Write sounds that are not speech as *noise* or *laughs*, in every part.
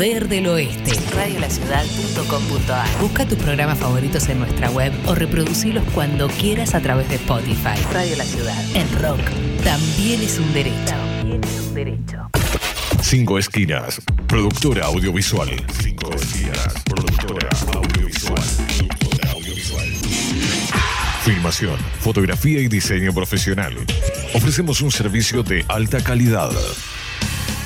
poder del oeste. Radiolaciudad.com.ar Busca tus programas favoritos en nuestra web o reproducirlos cuando quieras a través de Spotify. Radio La Ciudad. El rock también es un derecho. También es un derecho. Cinco Esquinas, productora audiovisual. Cinco Esquinas, productora audiovisual. Productora audiovisual. Filmación, fotografía y diseño profesional. Ofrecemos un servicio de alta calidad.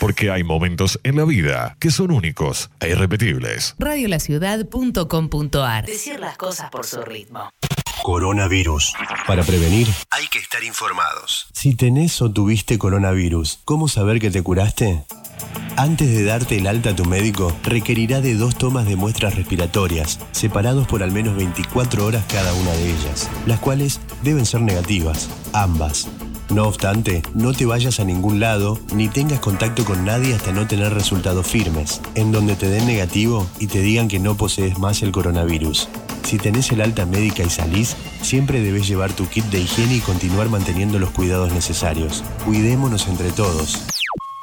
Porque hay momentos en la vida que son únicos e irrepetibles. Radiolaciudad.com.ar Decir las cosas por su ritmo. Coronavirus. Para prevenir, hay que estar informados. Si tenés o tuviste coronavirus, ¿cómo saber que te curaste? Antes de darte el alta a tu médico, requerirá de dos tomas de muestras respiratorias, separados por al menos 24 horas cada una de ellas, las cuales deben ser negativas, ambas. No obstante, no te vayas a ningún lado ni tengas contacto con nadie hasta no tener resultados firmes, en donde te den negativo y te digan que no posees más el coronavirus. Si tenés el alta médica y salís, siempre debes llevar tu kit de higiene y continuar manteniendo los cuidados necesarios. Cuidémonos entre todos.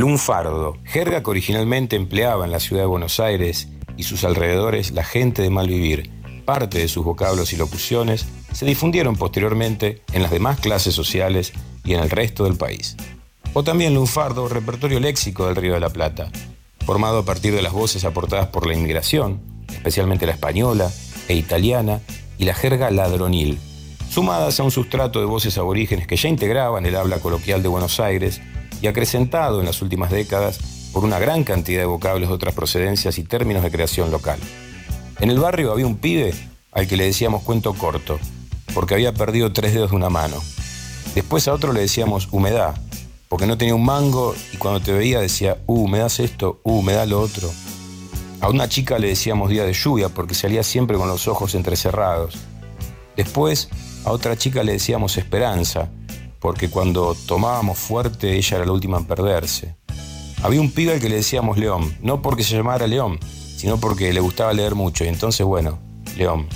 Lunfardo, jerga que originalmente empleaba en la ciudad de Buenos Aires y sus alrededores la gente de Malvivir. Parte de sus vocablos y locuciones se difundieron posteriormente en las demás clases sociales y en el resto del país. O también lunfardo, repertorio léxico del Río de la Plata, formado a partir de las voces aportadas por la inmigración, especialmente la española e italiana, y la jerga ladronil, sumadas a un sustrato de voces aborígenes que ya integraban el habla coloquial de Buenos Aires y acrecentado en las últimas décadas por una gran cantidad de vocablos de otras procedencias y términos de creación local. En el barrio había un pibe al que le decíamos cuento corto, porque había perdido tres dedos de una mano. Después a otro le decíamos humedad, porque no tenía un mango y cuando te veía decía, uh, me das esto, uh, me da lo otro. A una chica le decíamos día de lluvia porque salía siempre con los ojos entrecerrados. Después a otra chica le decíamos esperanza, porque cuando tomábamos fuerte ella era la última en perderse. Había un pibe al que le decíamos León, no porque se llamara León, sino porque le gustaba leer mucho, y entonces bueno, León.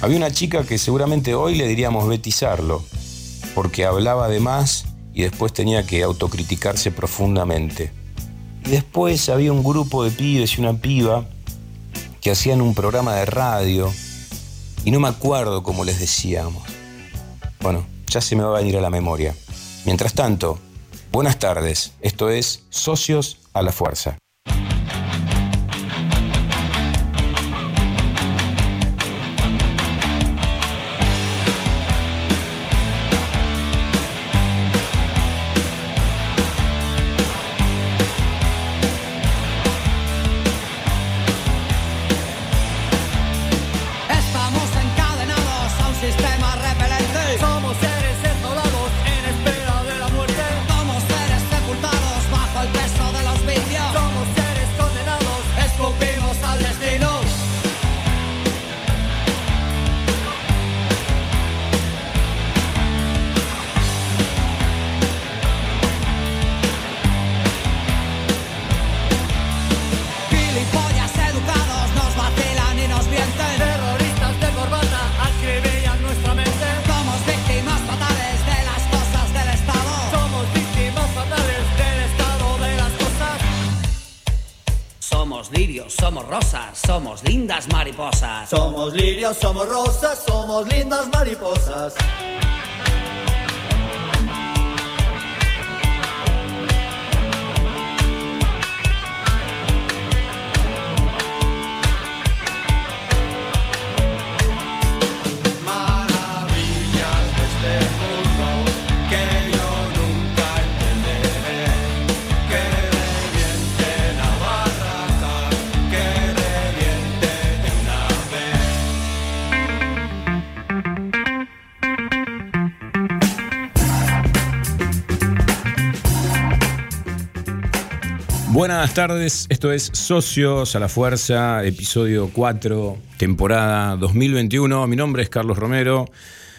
Había una chica que seguramente hoy le diríamos betizarlo, porque hablaba de más y después tenía que autocriticarse profundamente. Y después había un grupo de pibes y una piba que hacían un programa de radio y no me acuerdo cómo les decíamos. Bueno, ya se me va a venir a la memoria. Mientras tanto, buenas tardes. Esto es Socios a la Fuerza. Buenas tardes, esto es Socios a la Fuerza, episodio 4, temporada 2021. Mi nombre es Carlos Romero.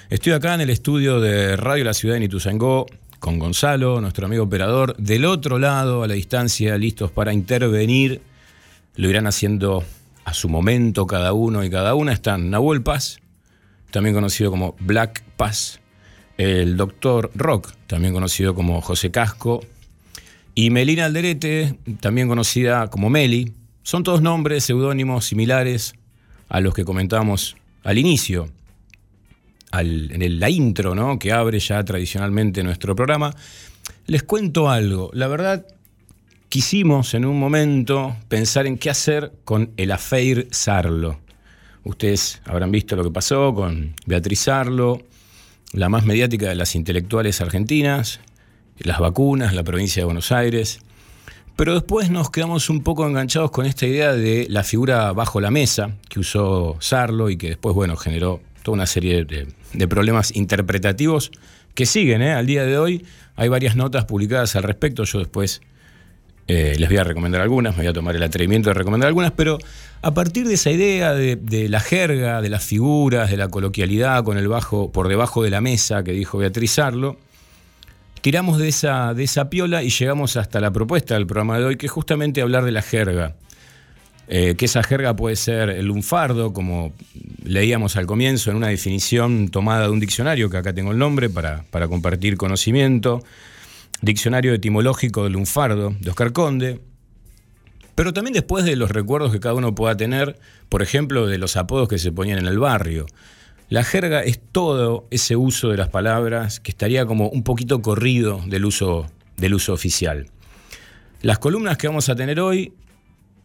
Estoy acá en el estudio de Radio La Ciudad de Ituzaingó con Gonzalo, nuestro amigo operador, del otro lado, a la distancia, listos para intervenir. Lo irán haciendo a su momento cada uno y cada una. Están Nahuel Paz, también conocido como Black Paz, el doctor Rock, también conocido como José Casco, y Melina Alderete, también conocida como Meli, son todos nombres seudónimos similares a los que comentamos al inicio, en la intro ¿no? que abre ya tradicionalmente nuestro programa. Les cuento algo, la verdad quisimos en un momento pensar en qué hacer con el affair Sarlo. Ustedes habrán visto lo que pasó con Beatriz Sarlo, la más mediática de las intelectuales argentinas, las vacunas, la provincia de Buenos Aires. Pero después nos quedamos un poco enganchados con esta idea de la figura bajo la mesa que usó Sarlo y que después, bueno, generó toda una serie de, problemas interpretativos que siguen ¿eh? al día de hoy. Hay varias notas publicadas al respecto, yo después eh, les voy a recomendar algunas, me voy a tomar el atrevimiento de recomendar algunas, pero a partir de esa idea de, de, la jerga, de las figuras, de la coloquialidad con el bajo por debajo de la mesa que dijo Beatriz Sarlo, tiramos de esa, de esa piola y llegamos hasta la propuesta del programa de hoy, que es justamente hablar de la jerga. Eh, que esa jerga puede ser el lunfardo, como leíamos al comienzo en una definición tomada de un diccionario, que acá tengo el nombre para, para compartir conocimiento, diccionario etimológico del lunfardo, de Oscar Conde, pero también después de los recuerdos que cada uno pueda tener, por ejemplo, de los apodos que se ponían en el barrio. La jerga es todo ese uso de las palabras que estaría como un poquito corrido del uso, del uso oficial. Las columnas que vamos a tener hoy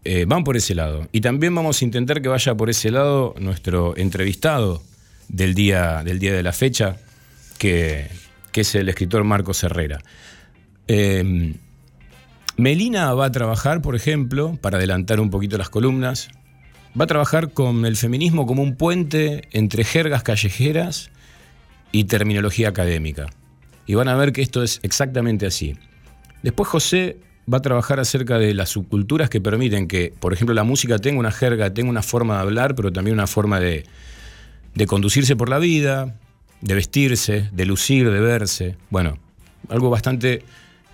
eh, van por ese lado. Y también vamos a intentar que vaya por ese lado nuestro entrevistado del día, del día de la fecha, que, es el escritor Marcos Herrera. Eh, Melina va a trabajar, por ejemplo, para adelantar un poquito las columnas, va a trabajar con el feminismo como un puente entre jergas callejeras y terminología académica. Y van a ver que esto es exactamente así. Después José va a trabajar acerca de las subculturas que permiten que, por ejemplo, la música tenga una jerga, tenga una forma de hablar, pero también una forma de, conducirse por la vida, de vestirse, de lucir, de verse. Bueno, algo bastante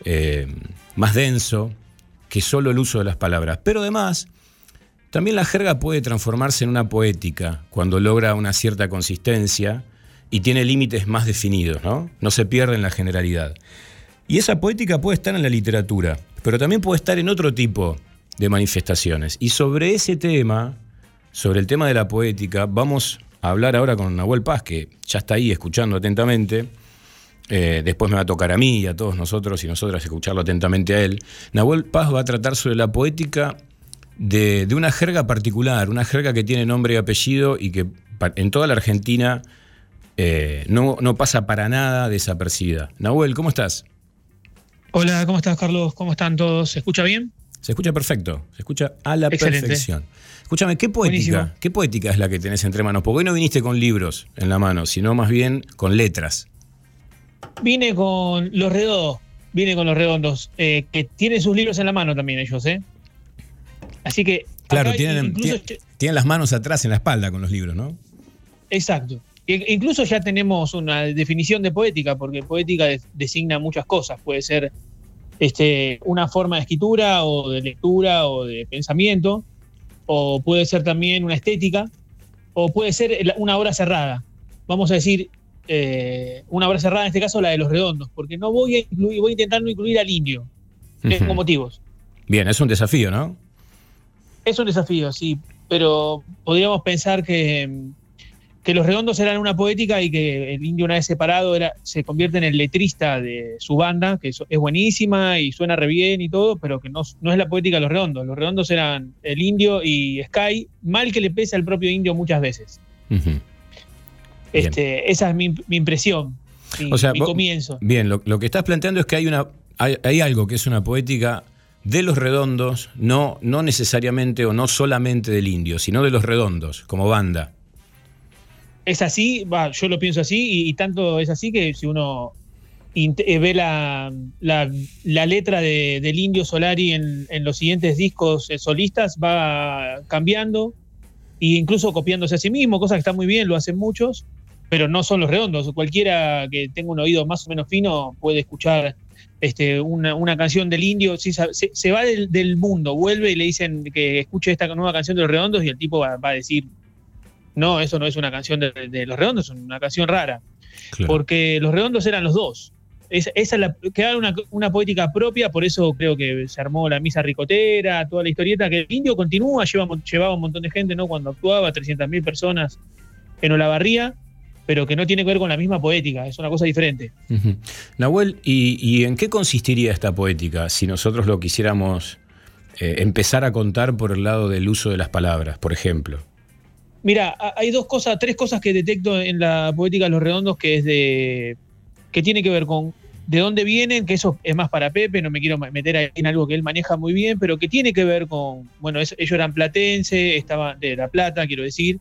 eh, más denso que solo el uso de las palabras. Pero además también la jerga puede transformarse en una poética cuando logra una cierta consistencia y tiene límites más definidos, ¿no? No se pierde en la generalidad. Y esa poética puede estar en la literatura, pero también puede estar en otro tipo de manifestaciones. Y sobre ese tema, sobre el tema de la poética, vamos a hablar ahora con Nahuel Paz, que ya está ahí escuchando atentamente. Eh, después me va a tocar a mí y a todos nosotros y nosotras escucharlo atentamente a él. Nahuel Paz va a tratar sobre la poética de, una jerga particular, una jerga que tiene nombre y apellido y que en toda la Argentina eh, no, pasa para nada desapercibida. Nahuel, ¿cómo estás? Hola, ¿cómo estás, Carlos? ¿Cómo están todos? ¿Se escucha bien? Se escucha perfecto, se escucha a la perfección. Escúchame, ¿qué poética, ¿qué poética es la que tenés entre manos? Porque hoy no viniste con libros en la mano, sino más bien con letras. Vine con los redondos, vine con los redondos, eh, que tienen sus libros en la mano también ellos, ¿eh? Así que. Claro, tienen, tienen, las manos atrás en la espalda con los libros, ¿no? Exacto. Incluso ya tenemos una definición de poética, porque poética designa muchas cosas. Puede ser este, una forma de escritura o de lectura o de pensamiento, o puede ser también una estética, o puede ser una obra cerrada. Vamos a decir eh, una obra cerrada, en este caso la de los redondos, porque no voy a incluir, voy a intentar no incluir al indio. Tengo motivos. Bien, es un desafío, ¿no? Es un desafío, sí, pero podríamos pensar que, que los redondos eran una poética y que el indio una vez separado era, se convierte en el letrista de su banda, que es, buenísima y suena re bien y todo, pero que no, no, es la poética de los redondos. Los redondos eran el indio y Sky, mal que le pese al propio indio muchas veces. este, esa es mi, impresión, mi, o sea, mi comienzo. Bien, lo, que estás planteando es que hay, una, hay algo que es una poética de los redondos, no, no necesariamente o no solamente del indio, sino de los redondos, como banda. Es así, yo lo pienso así, y, tanto es así que si uno eh, ve la, la, letra de, del Indio Solari en, en, los siguientes discos eh, solistas, va cambiando e incluso copiándose a sí mismo, cosa que está muy bien, lo hacen muchos, pero no son los redondos. Cualquiera que tenga un oído más o menos fino puede escuchar este, una, una canción del indio, se, se, va del, del, mundo, vuelve y le dicen que escuche esta nueva canción de los redondos y el tipo va, va a decir, no, eso no es una canción de, de los redondos, es una canción rara. Claro. Porque los redondos eran los dos esa, es la, quedaba una, una, poética propia, por eso creo que se armó la misa ricotera, toda la historieta, que el indio continúa, lleva, llevaba un montón de gente, ¿no? Cuando actuaba, 300.000 personas en Olavarría, pero que no tiene que ver con la misma poética, es una cosa diferente. Uh -huh. Nahuel, ¿y, ¿y, en qué consistiría esta poética si nosotros lo quisiéramos eh, empezar a contar por el lado del uso de las palabras, por ejemplo? Mira, hay dos cosas, tres cosas que detecto en la poética de los redondos que es de que tiene que ver con de dónde vienen, que eso es más para Pepe, no me quiero meter en algo que él maneja muy bien, pero que tiene que ver con, bueno, ellos eran platenses, estaban de La Plata, quiero decir,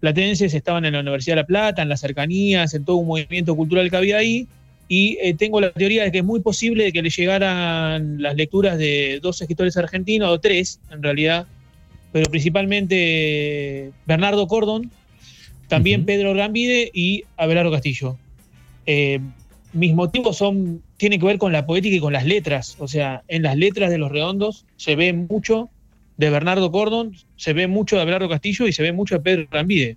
platenses estaban en la Universidad de La Plata, en las cercanías, en todo un movimiento cultural que había ahí, y eh, tengo la teoría de que es muy posible que le llegaran las lecturas de dos escritores argentinos, o tres en realidad, pero principalmente Bernardo Cordon, también uh -huh. Pedro Gambide y Abelardo Castillo. Eh, mis motivos son, tienen que ver con la poética y con las letras. O sea, en las letras de Los Redondos se ve mucho de Bernardo Cordon, se ve mucho de Abelardo Castillo y se ve mucho de Pedro Rambide.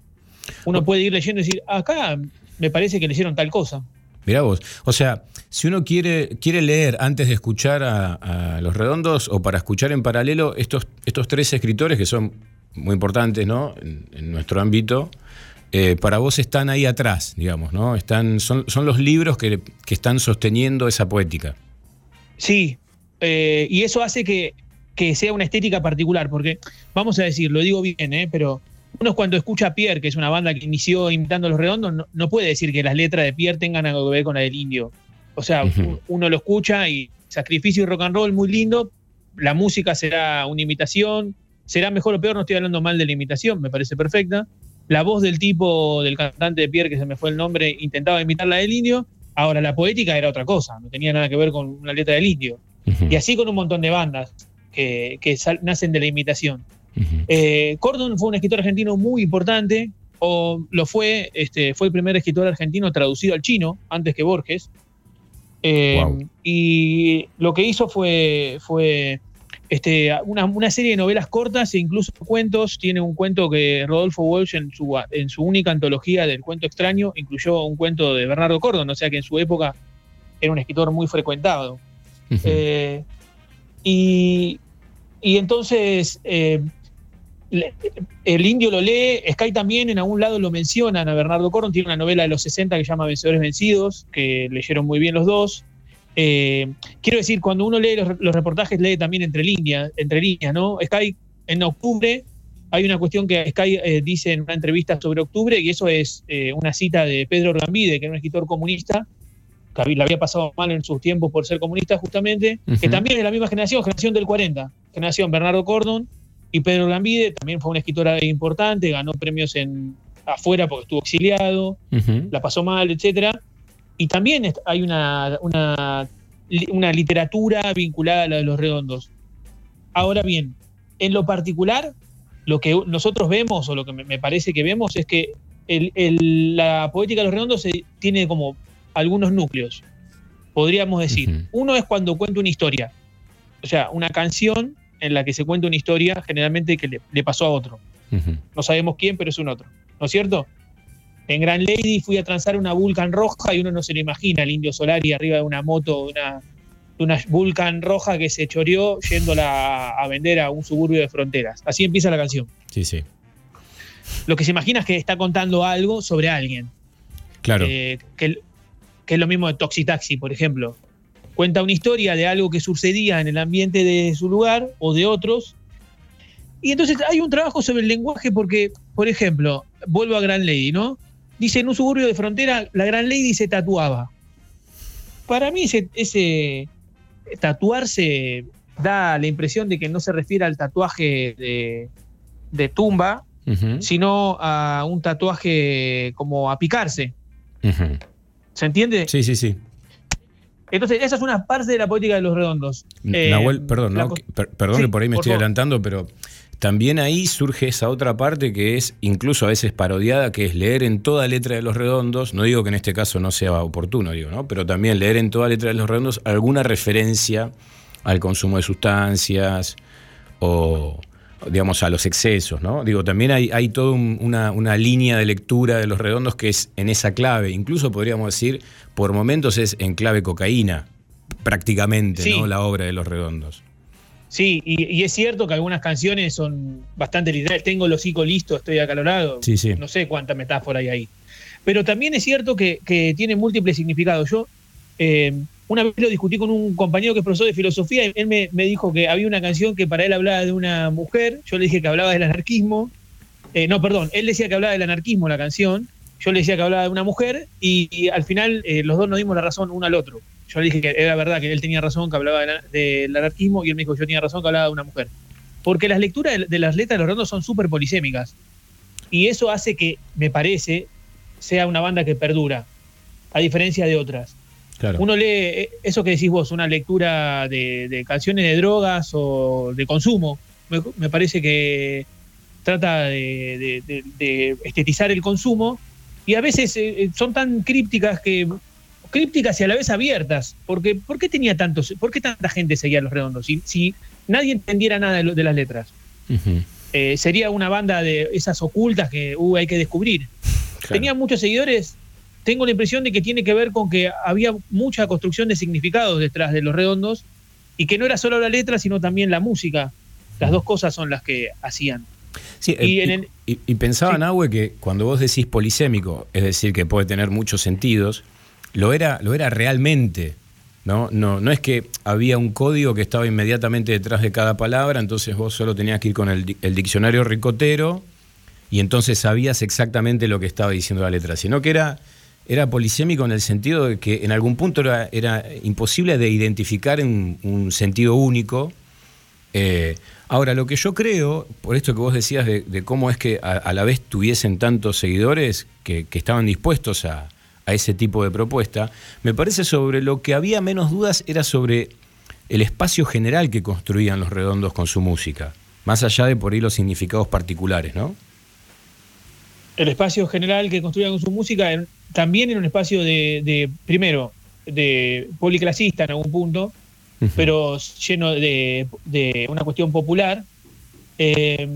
Uno puede ir leyendo y decir, acá me parece que leyeron tal cosa. Mirá vos, o sea, si uno quiere, quiere leer antes de escuchar a, a, Los Redondos o para escuchar en paralelo estos, estos tres escritores que son muy importantes ¿no? en, en nuestro ámbito, eh, para vos están ahí atrás, digamos, ¿no? Están, son, son los libros que, que, están sosteniendo esa poética. Sí, eh, y eso hace que, que, sea una estética particular, porque, vamos a decir, lo digo bien, ¿eh? pero uno cuando escucha a Pierre, que es una banda que inició imitando a los redondos, no, no, puede decir que las letras de Pierre tengan algo que ver con la del indio. O sea, uh -huh. uno lo escucha y sacrificio y rock and roll muy lindo, la música será una imitación, será mejor o peor, no estoy hablando mal de la imitación, me parece perfecta la voz del tipo, del cantante de Pierre, que se me fue el nombre, intentaba imitar la del indio. Ahora, la poética era otra cosa, no tenía nada que ver con una letra del indio. Uh -huh. Y así con un montón de bandas que, que nacen de la imitación. Uh -huh. eh, Cordon fue un escritor argentino muy importante, o lo fue, este, fue el primer escritor argentino traducido al chino, antes que Borges. Eh, wow. Y lo que hizo fue, fue este, una, una, serie de novelas cortas e incluso cuentos. Tiene un cuento que Rodolfo Walsh en su, en su única antología del cuento extraño incluyó un cuento de Bernardo Cordon, o sea que en su época era un escritor muy frecuentado. Uh -huh. eh, y, y, entonces eh, el indio lo lee, Sky también en algún lado lo mencionan a Bernardo Cordon, tiene una novela de los 60 que se llama Vencedores Vencidos, que leyeron muy bien los dos. Eh, quiero decir, cuando uno lee los, reportajes, lee también entre líneas, entre líneas, ¿no? Sky, en octubre, hay una cuestión que Sky eh, dice en una entrevista sobre octubre, y eso es una cita de Pedro Rambide, que era un escritor comunista, que le había pasado mal en sus tiempos por ser comunista, justamente, uh -huh. que también es la misma generación, generación del 40, generación Bernardo Cordon y Pedro Rambide, también fue una escritora importante, ganó premios en afuera porque estuvo exiliado, uh -huh. la pasó mal, etcétera y también hay una, una, una, literatura vinculada a la de los redondos. Ahora bien, en lo particular, lo que nosotros vemos, o lo que me parece que vemos, es que el, el, la poética de los redondos se, tiene como algunos núcleos, podríamos decir. Uh -huh. Uno es cuando cuenta una historia, o sea, una canción en la que se cuenta una historia generalmente que le, le pasó a otro. Uh -huh. No sabemos quién, pero es un otro, ¿no es cierto? En Grand Lady fui a transar una Vulcan roja y uno no se lo imagina, el indio Solari arriba de una moto, de una, de una Vulcan roja que se choreó yéndola a vender a un suburbio de fronteras. Así empieza la canción. Sí, sí. Lo que se imagina es que está contando algo sobre alguien. Claro. Eh, que, que, es lo mismo de Toxi Taxi, por ejemplo. Cuenta una historia de algo que sucedía en el ambiente de su lugar o de otros. Y entonces hay un trabajo sobre el lenguaje porque, por ejemplo, vuelvo a Grand Lady, ¿no? Dice, en un suburbio de frontera, la Gran Lady se tatuaba. Para mí ese, ese tatuarse da la impresión de que no se refiere al tatuaje de, de tumba, uh -huh. sino a un tatuaje como a picarse. Uh -huh. ¿Se entiende? Sí, sí, sí. Entonces, esa es una parte de la poética de los redondos. Nahuel, perdón, perdón que por ahí me estoy adelantando, pero también ahí surge esa otra parte que es incluso a veces parodiada, que es leer en toda letra de los redondos, no digo que en este caso no sea oportuno, digo, ¿no? Pero también leer en toda letra de los redondos alguna referencia al consumo de sustancias o digamos a los excesos, ¿no? Digo, también hay, hay toda una, línea de lectura de los redondos que es en esa clave, incluso podríamos decir, por momentos es en clave cocaína, prácticamente, ¿no? La obra de los redondos. Sí, y, es cierto que algunas canciones son bastante literales. Tengo el hocico listo, estoy acalorado. Sí, sí. No sé cuánta metáfora hay ahí. Pero también es cierto que, tiene múltiples significados. Yo eh, una vez lo discutí con un compañero que es profesor de filosofía. Y él me, dijo que había una canción que para él hablaba de una mujer. Yo le dije que hablaba del anarquismo. Eh, no, perdón, él decía que hablaba del anarquismo la canción. Yo le decía que hablaba de una mujer. Y, al final eh, los dos nos dimos la razón uno al otro yo le dije que era verdad que él tenía razón, que hablaba del anarquismo, y él me dijo que yo tenía razón, que hablaba de una mujer. Porque las lecturas de, las letras de los redondos son súper polisémicas. Y eso hace que, me parece, sea una banda que perdura, a diferencia de otras. Uno lee eh, eso que decís vos, una lectura de, canciones de drogas o de consumo. Me, parece que trata de, estetizar el consumo y a veces eh, son tan crípticas que crípticas y a la vez abiertas. Porque, ¿Por qué tenía tantos, por qué tanta gente seguía Los Redondos? Si, si nadie entendiera nada de, las letras. Eh, sería una banda de esas ocultas que uh, hay que descubrir. Tenía muchos seguidores. Tengo la impresión de que tiene que ver con que había mucha construcción de significados detrás de Los Redondos y que no era solo la letra, sino también la música. Las dos cosas son las que hacían. Sí, y, eh, pensaba, Nahue, que cuando vos decís polisémico, es decir, que puede tener muchos sentidos, lo era, lo era realmente. ¿no? No, no es que había un código que estaba inmediatamente detrás de cada palabra, entonces vos solo tenías que ir con el, diccionario ricotero y entonces sabías exactamente lo que estaba diciendo la letra, sino que era, era polisémico en el sentido de que en algún punto era, imposible de identificar en un sentido único. Eh, ahora, lo que yo creo, por esto que vos decías de, cómo es que a, la vez tuviesen tantos seguidores que estaban dispuestos a, a ese tipo de propuesta, me parece sobre lo que había menos dudas era sobre el espacio general que construían los redondos con su música, más allá de por ahí los significados particulares, ¿no? El espacio general que construían con su música también era un espacio de, primero, de policlasista en algún punto, pero lleno de, una cuestión popular. Eh,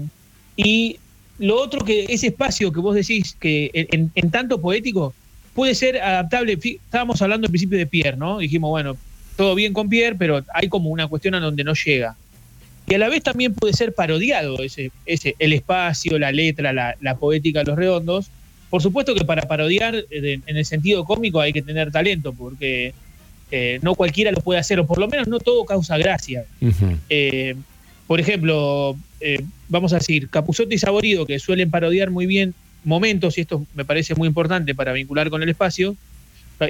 y lo otro que ese espacio que vos decís que en tanto poético puede ser adaptable. Estábamos hablando al principio de Pierre, ¿no? Dijimos, bueno, todo bien con Pierre, pero hay como una cuestión a donde no llega. Y a la vez también puede ser parodiado ese, ese, el espacio, la letra, la, poética los redondos. Por supuesto que para parodiar eh, en el sentido cómico hay que tener talento, porque eh, no cualquiera lo puede hacer, o por lo menos no todo causa gracia. Eh, por ejemplo, vamos a decir, Capuzote y Saborido, que suelen parodiar muy bien momentos, y esto me parece muy importante para vincular con el espacio,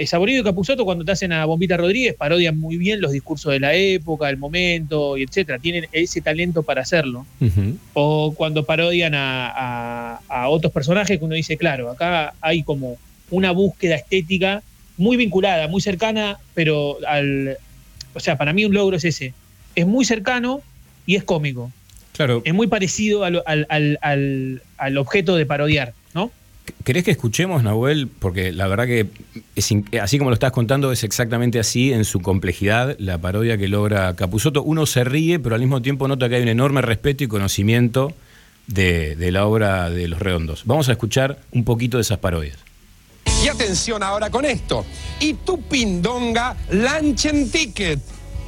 Saborido y Capuzoto cuando te hacen a Bombita Rodríguez parodian muy bien los discursos de la época, el momento, y etcétera. Tienen ese talento para hacerlo. O cuando parodian a, otros personajes que uno dice, claro, acá hay como una búsqueda estética muy vinculada, muy cercana, pero al... O sea, para mí un logro es ese. Es muy cercano y es cómico. Claro. Es muy parecido al, al objeto de parodiar. ¿Querés que escuchemos, Nahuel? Porque la verdad que, así como lo estás contando, es exactamente así en su complejidad, la parodia que logra Capuzoto. Uno se ríe, pero al mismo tiempo nota que hay un enorme respeto y conocimiento de, la obra de Los Redondos. Vamos a escuchar un poquito de esas parodias. Y atención ahora con esto. Y tu pindonga Lanchen Ticket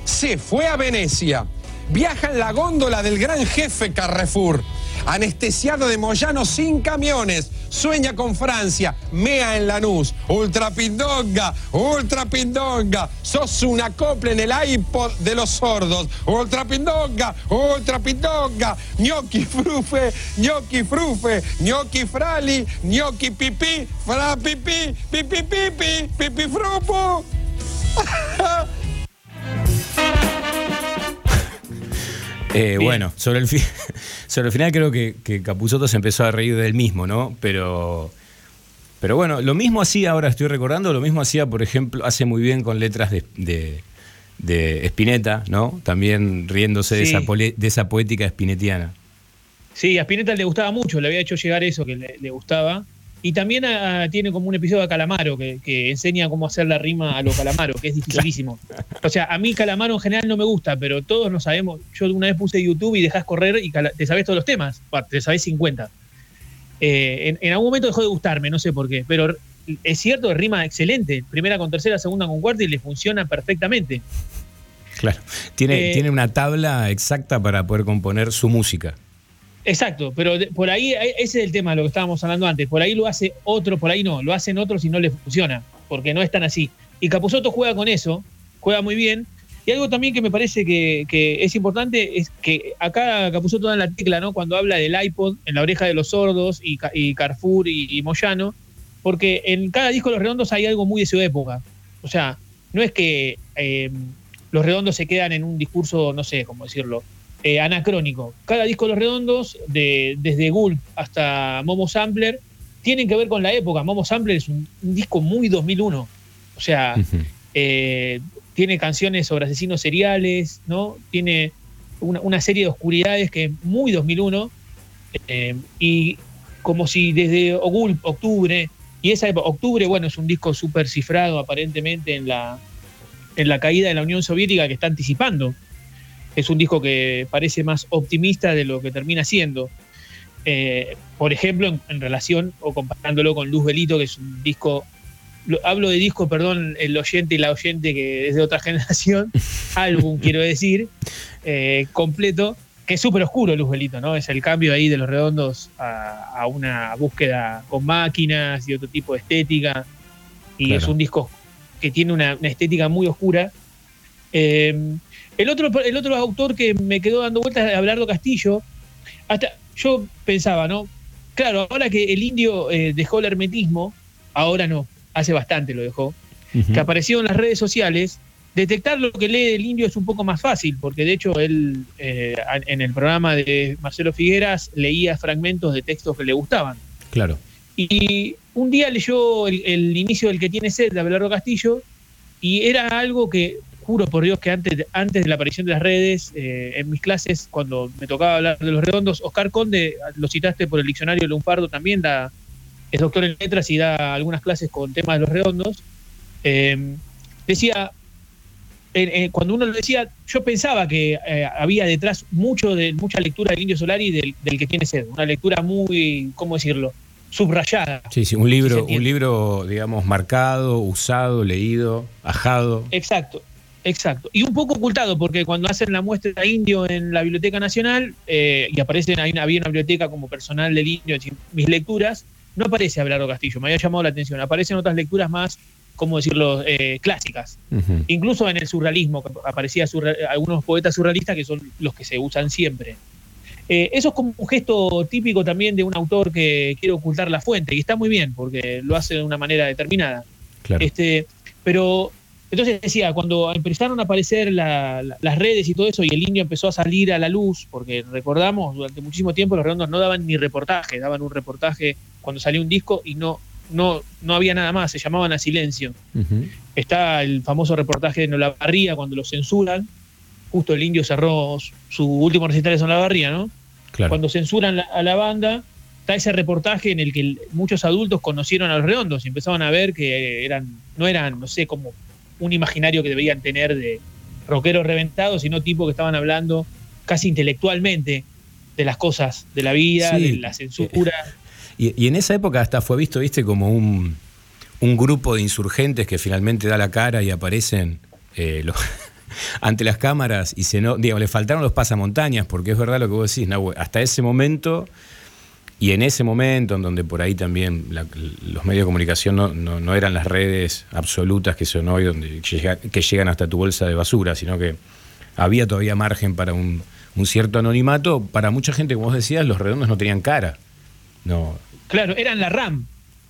se fue a Venecia. Viaja en la góndola del gran jefe Carrefour Anestesiado de Moyano sin camiones. Sueña con Francia. Mea en Lanús. Ultra pindonga. Ultra pindonga. Sos una acople en el iPod de los sordos. Ultra pindonga. Ultra pindonga. Gnocchi frufe. Gnocchi frufe. Gnocchi frali. Gnocchi pipí. Fra pipí. Pipí pipi. Pipí frupo. *laughs* Eh, bueno, sobre el, *laughs* sobre el final creo que, que se empezó a reír del mismo, ¿no? Pero Pero bueno, lo mismo hacía, ahora estoy recordando, lo mismo hacía, por ejemplo, hace muy bien con letras de, de, de Spinetta, ¿no? También riéndose de, esa pole- de esa poética spinettiana. Sí, a Spinetta le gustaba mucho, le había hecho llegar eso que le, le gustaba. Y también ah, tiene como un episodio de Calamaro que, que enseña cómo hacer la rima a lo Calamaro, que es dificilísimo. O sea, a mí Calamaro en general no me gusta, pero todos no sabemos. Yo una vez puse YouTube y dejas correr y te sabes todos los temas. Bah, Te sabes 50. Eh, en, en algún momento dejó de gustarme, no sé por qué. Pero es cierto, rima excelente. Primera con tercera, segunda con cuarta y le funciona perfectamente. Claro. Tiene, Eh, tiene una tabla exacta para poder componer su música. Exacto, pero por ahí, ahí- ese es el tema lo que estábamos hablando antes. Por ahí lo hace otro, por ahí no, lo hacen otros y no les funciona, porque no es tan así. Y Capuzotto juega con eso, juega muy bien. Y algo también que me parece que, que es importante es que acá Capuzotto da la tecla, ¿no? Cuando habla del iPod en la oreja de los sordos y, Ca- y Carrefour y, y Moyano, porque en cada disco de Los Redondos hay algo muy de su época. O sea, no es que eh, Los Redondos se quedan en un discurso, no sé cómo decirlo, eh, anacrónico. Cada disco de Los Redondos, de, desde Gulp hasta Momo Sampler, tienen que ver con la época. Momo Sampler es un, un disco muy 2001. O sea, eh, tiene canciones sobre asesinos seriales, ¿no? Tiene una, una serie de oscuridades que es muy 2001. eh, y como si desde Gulp, octubre, y esa época, octubre, bueno, es un disco súper cifrado aparentemente en la, en la caída de la Unión Soviética que está anticipando. Es un disco que parece más optimista de lo que termina siendo. Eh, por ejemplo, en, en relación o comparándolo con Luz Belito, que es un disco. lo- hablo de disco, perdón, el oyente y la oyente que es de otra *laughs* generación, álbum quiero decir, eh, completo, que es súper oscuro Luz Belito, ¿no? Es el cambio ahí de los redondos a, a una búsqueda con máquinas y otro tipo de estética. Y Claro. es un disco que tiene una, una estética muy oscura. Eh, el, otro, el otro autor que me quedó dando vueltas es Abelardo Castillo. Hasta yo pensaba, ¿no? Claro, ahora que el indio eh, dejó el hermetismo, ahora no, hace bastante lo dejó, que apareció en las redes sociales, detectar lo que lee el indio es un poco más fácil, porque de hecho él eh, en el programa de Marcelo Figueras leía fragmentos de textos que le gustaban. Claro. Y un día leyó el, el inicio del que tiene sed de Abelardo Castillo y era algo que, juro por Dios, que antes, antes de la aparición de las redes, eh, en mis clases, cuando me tocaba hablar de los redondos, Oscar Conde, lo citaste por el diccionario Lunfardo también, da, es doctor en letras y da algunas clases con temas de los redondos. eh, decía, eh, cuando uno lo decía, yo pensaba que eh, había detrás mucho de mucha lectura del Indio Solari del, del que tiene sed, una lectura muy, ¿cómo decirlo? Subrayada. Sí, sí, un libro, un libro, digamos, marcado, usado, leído, ajado. Exacto, exacto. Y un poco ocultado, porque cuando hacen la muestra indio en la Biblioteca Nacional eh, y aparecen ahí, había una biblioteca como personal del indio, mis lecturas, no aparece Abelardo Castillo, me había llamado la atención. Aparecen otras lecturas más, ¿cómo decirlo?, eh, clásicas. Incluso en el surrealismo, que aparecía algunos poetas surrealistas que son los que se usan siempre. Eh, eso es como un gesto típico también de un autor que quiere ocultar la fuente, y está muy bien, porque lo hace de una manera determinada. Claro. Este, pero entonces decía, cuando empezaron a aparecer la- la- las redes y todo eso, y el indio empezó a salir a la luz, porque recordamos, durante muchísimo tiempo los redondos no daban ni reportaje, daban un reportaje cuando salía un disco y no, no, no había nada más, se llamaban a silencio. Está el famoso reportaje de Olavarría cuando lo censuran. Justo el indio cerró su- su último recital de Olavarría, ¿no? Claro. Cuando censuran la- a la banda, está ese reportaje en el que muchos adultos conocieron a los redondos y empezaban a ver que eran, no eran, no sé, como un imaginario que deberían tener de rockeros reventados, sino tipo que estaban hablando casi intelectualmente de las cosas de la vida, Sí. de la censura. *laughs* Y, y en esa época hasta fue visto, viste, como un, un grupo de insurgentes que finalmente da la cara y aparecen eh, *laughs* ante las cámaras y se no, digo, le faltaron los pasamontañas, porque es verdad lo que vos decís, Nahue, hasta ese momento y en ese momento en donde por ahí también la- los medios de comunicación no, no- no eran las redes absolutas que son hoy, donde llega- que llegan hasta tu bolsa de basura, sino que había todavía margen para un, un cierto anonimato. Para mucha gente, como vos decías, los redondos no tenían cara. No, Claro, eran la RAM.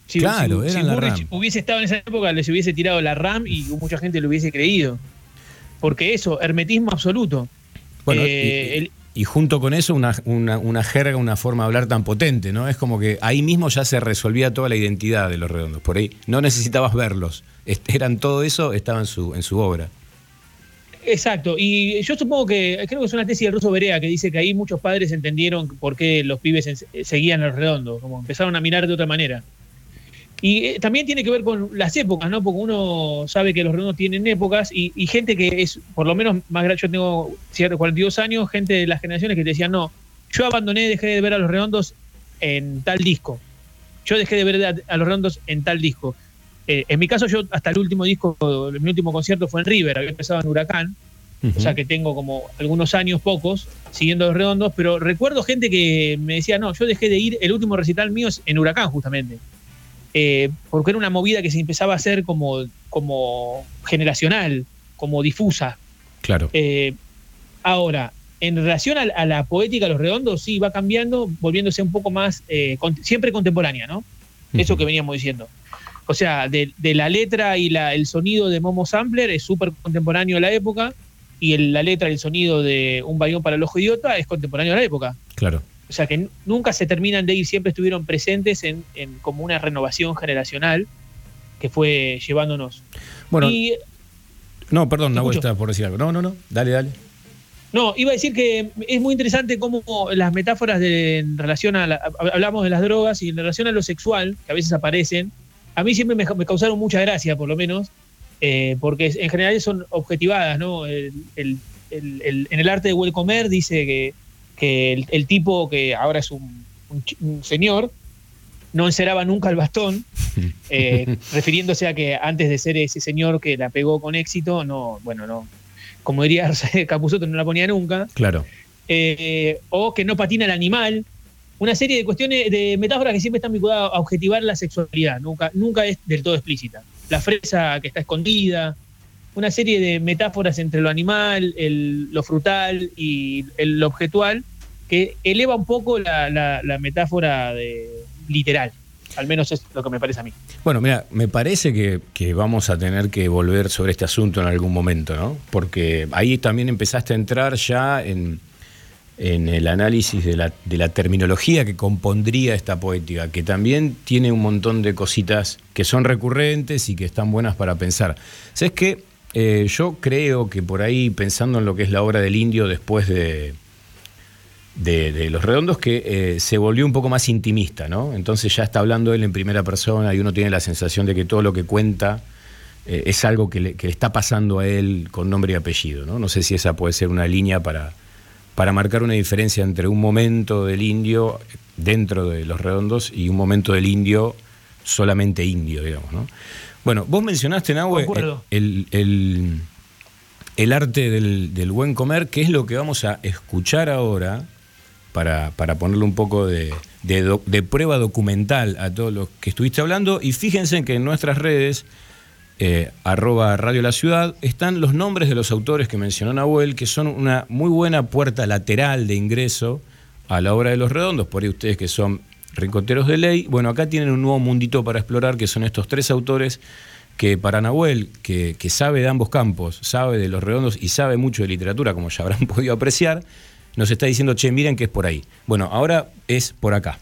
Si, Claro, si- eran si la RAM. hubiese estado en esa época, les hubiese tirado la RAM y mucha gente lo hubiese creído. Porque eso, hermetismo absoluto. Bueno, Eh, y- el, y junto con eso una, una, jerga, una forma de hablar tan potente, ¿no? Es como que ahí mismo ya se resolvía toda la identidad de los redondos. Por ahí no necesitabas verlos. Eran todo eso, estaba en su, en su obra. Exacto, y yo supongo que, creo que es una tesis del ruso Berea que dice que ahí muchos padres entendieron por qué los pibes seguían los redondos, como empezaron a mirar de otra manera. Y eh, también tiene que ver con las épocas, ¿no? Porque uno sabe que los redondos tienen épocas y, gente que es, por lo menos más grande, yo tengo cierto 42 años, gente de las generaciones que te decían, no, yo abandoné, dejé de ver a los redondos en tal disco. Yo dejé de ver a los redondos en tal disco. Eh, en mi caso, yo hasta el último disco, mi último concierto fue en River, había empezado en Huracán, o sea que tengo como algunos años, pocos, siguiendo los redondos, pero recuerdo gente que me decía, no, yo dejé de ir, el último recital mío es en Huracán, justamente. Eh, porque era una movida que se empezaba a hacer como, como generacional, como difusa. Claro. Eh, ahora, en relación a, la poética los redondos, sí, va cambiando, volviéndose un poco más, eh, siempre contemporánea, ¿no? Eso que veníamos diciendo. O sea, de, la letra y la, el sonido de Momo Sampler es súper contemporáneo a la época, y la letra y el sonido de Un Bayón para el Ojo Idiota es contemporáneo a la época. Claro. O sea que nunca se terminan de ir, siempre estuvieron presentes en, como una renovación generacional que fue llevándonos. Bueno, no, perdón, no está por decir algo. No, no, no, dale, dale. No, iba a decir que es muy interesante cómo las metáforas de, en relación a, hablamos de las drogas y en relación a lo sexual, que a veces aparecen, a mí siempre me, causaron mucha gracia, por lo menos, eh, porque en general son objetivadas, ¿no? en el arte de buen comer dice que que el, tipo que ahora es un, señor no enceraba nunca el bastón, *laughs* eh, refiriéndose a que antes de ser ese señor que la pegó con éxito, no, bueno, no, como diría *laughs* Capuzoto, no la ponía nunca. Claro. Eh, o que no patina el animal. Una serie de cuestiones, de metáforas que siempre están vinculadas a objetivar la sexualidad, nunca, nunca es del todo explícita. La fresa que está escondida, una serie de metáforas entre lo animal, lo frutal y el, lo objetual que eleva un poco la, metáfora de, literal. Al menos es lo que me parece a mí. Bueno, mira, me parece que, vamos a tener que volver sobre este asunto en algún momento, ¿no? Porque ahí también empezaste a entrar ya en, el análisis de la, terminología que compondría esta poética, que también tiene un montón de cositas que son recurrentes y que están buenas para pensar. ¿Sabes qué? Eh, yo creo que por ahí, pensando en lo que es la obra del indio después de, de, Los Redondos, que eh, se volvió un poco más intimista, ¿no? Entonces ya está hablando él en primera persona y uno tiene la sensación de que todo lo que cuenta eh, es algo que le, está pasando a él con nombre y apellido, ¿no? No sé si esa puede ser una línea para, para marcar una diferencia entre un momento del indio dentro de Los Redondos y un momento del indio solamente indio, digamos, ¿no? Bueno, vos mencionaste, Nahue, el, el, el, arte del, buen comer, que es lo que vamos a escuchar ahora, para, para ponerle un poco de, de, prueba documental a todos los que estuviste hablando. Y fíjense que en nuestras redes, eh, arroba Radio La Ciudad, están los nombres de los autores que mencionó Nahuel, que son una muy buena puerta lateral de ingreso a la obra de Los Redondos. Por ahí ustedes que son ricoteros de ley. Bueno, acá tienen un nuevo mundito para explorar, que son estos tres autores que para Nahuel, que, que sabe de ambos campos, sabe de Los Redondos y sabe mucho de literatura, como ya habrán *laughs* podido apreciar, nos está diciendo, che, miren que es por ahí. Bueno, ahora es por acá.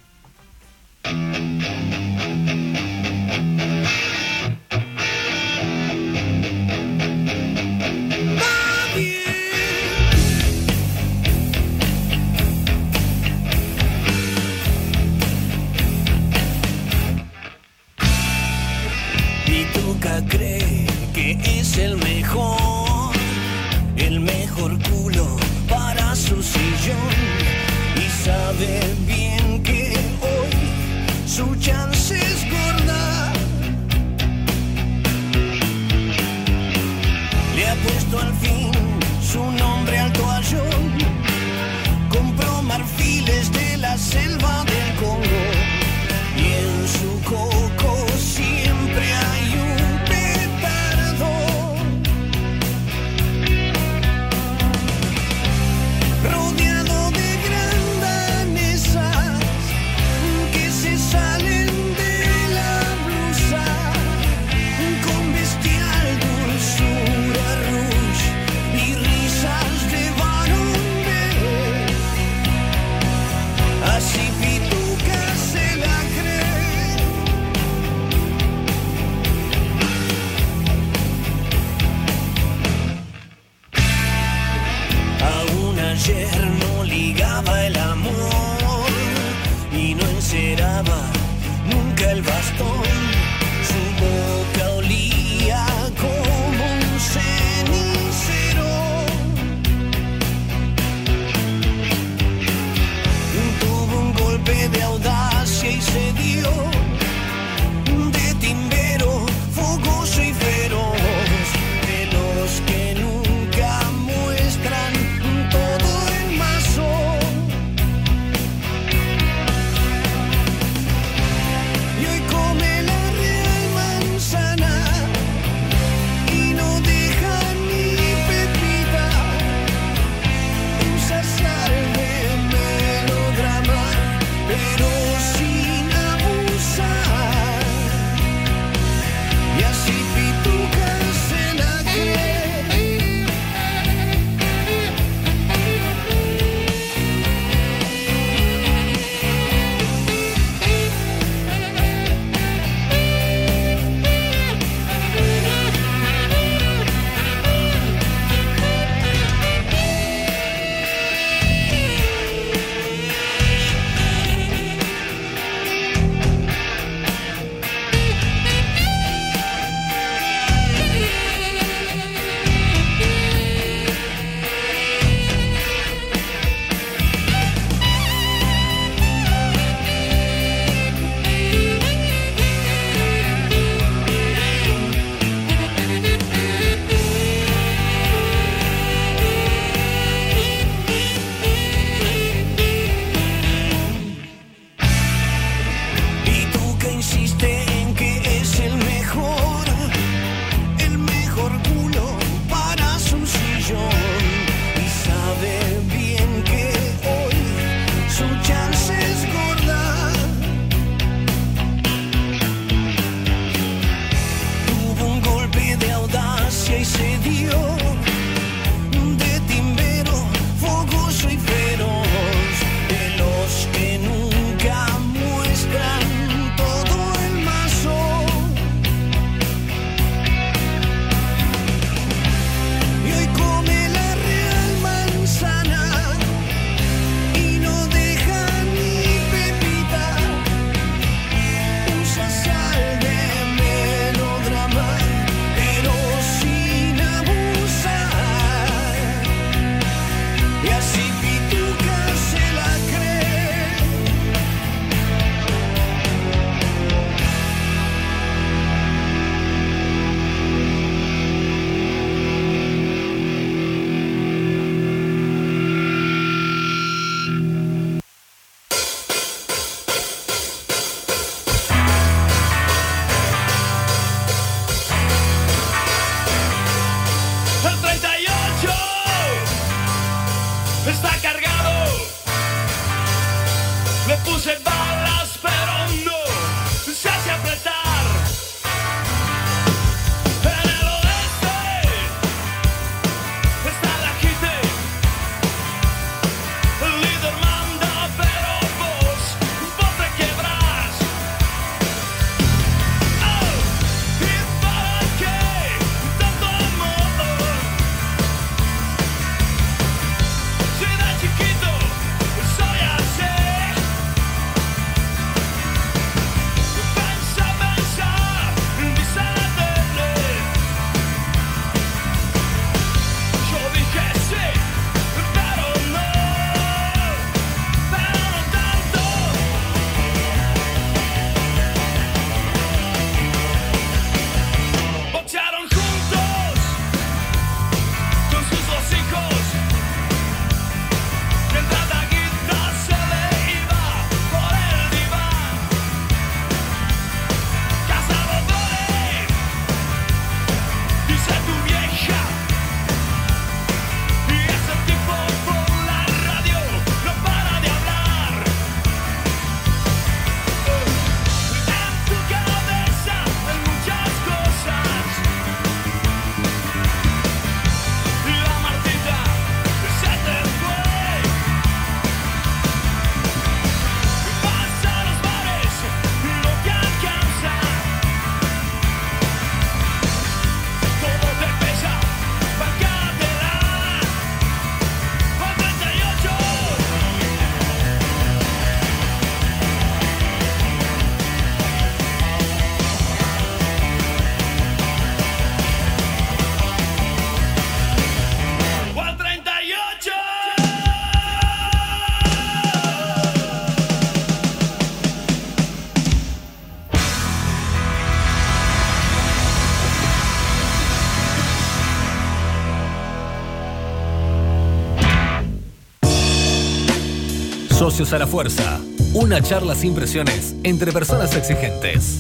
A la Fuerza. Una charla sin presiones entre personas exigentes.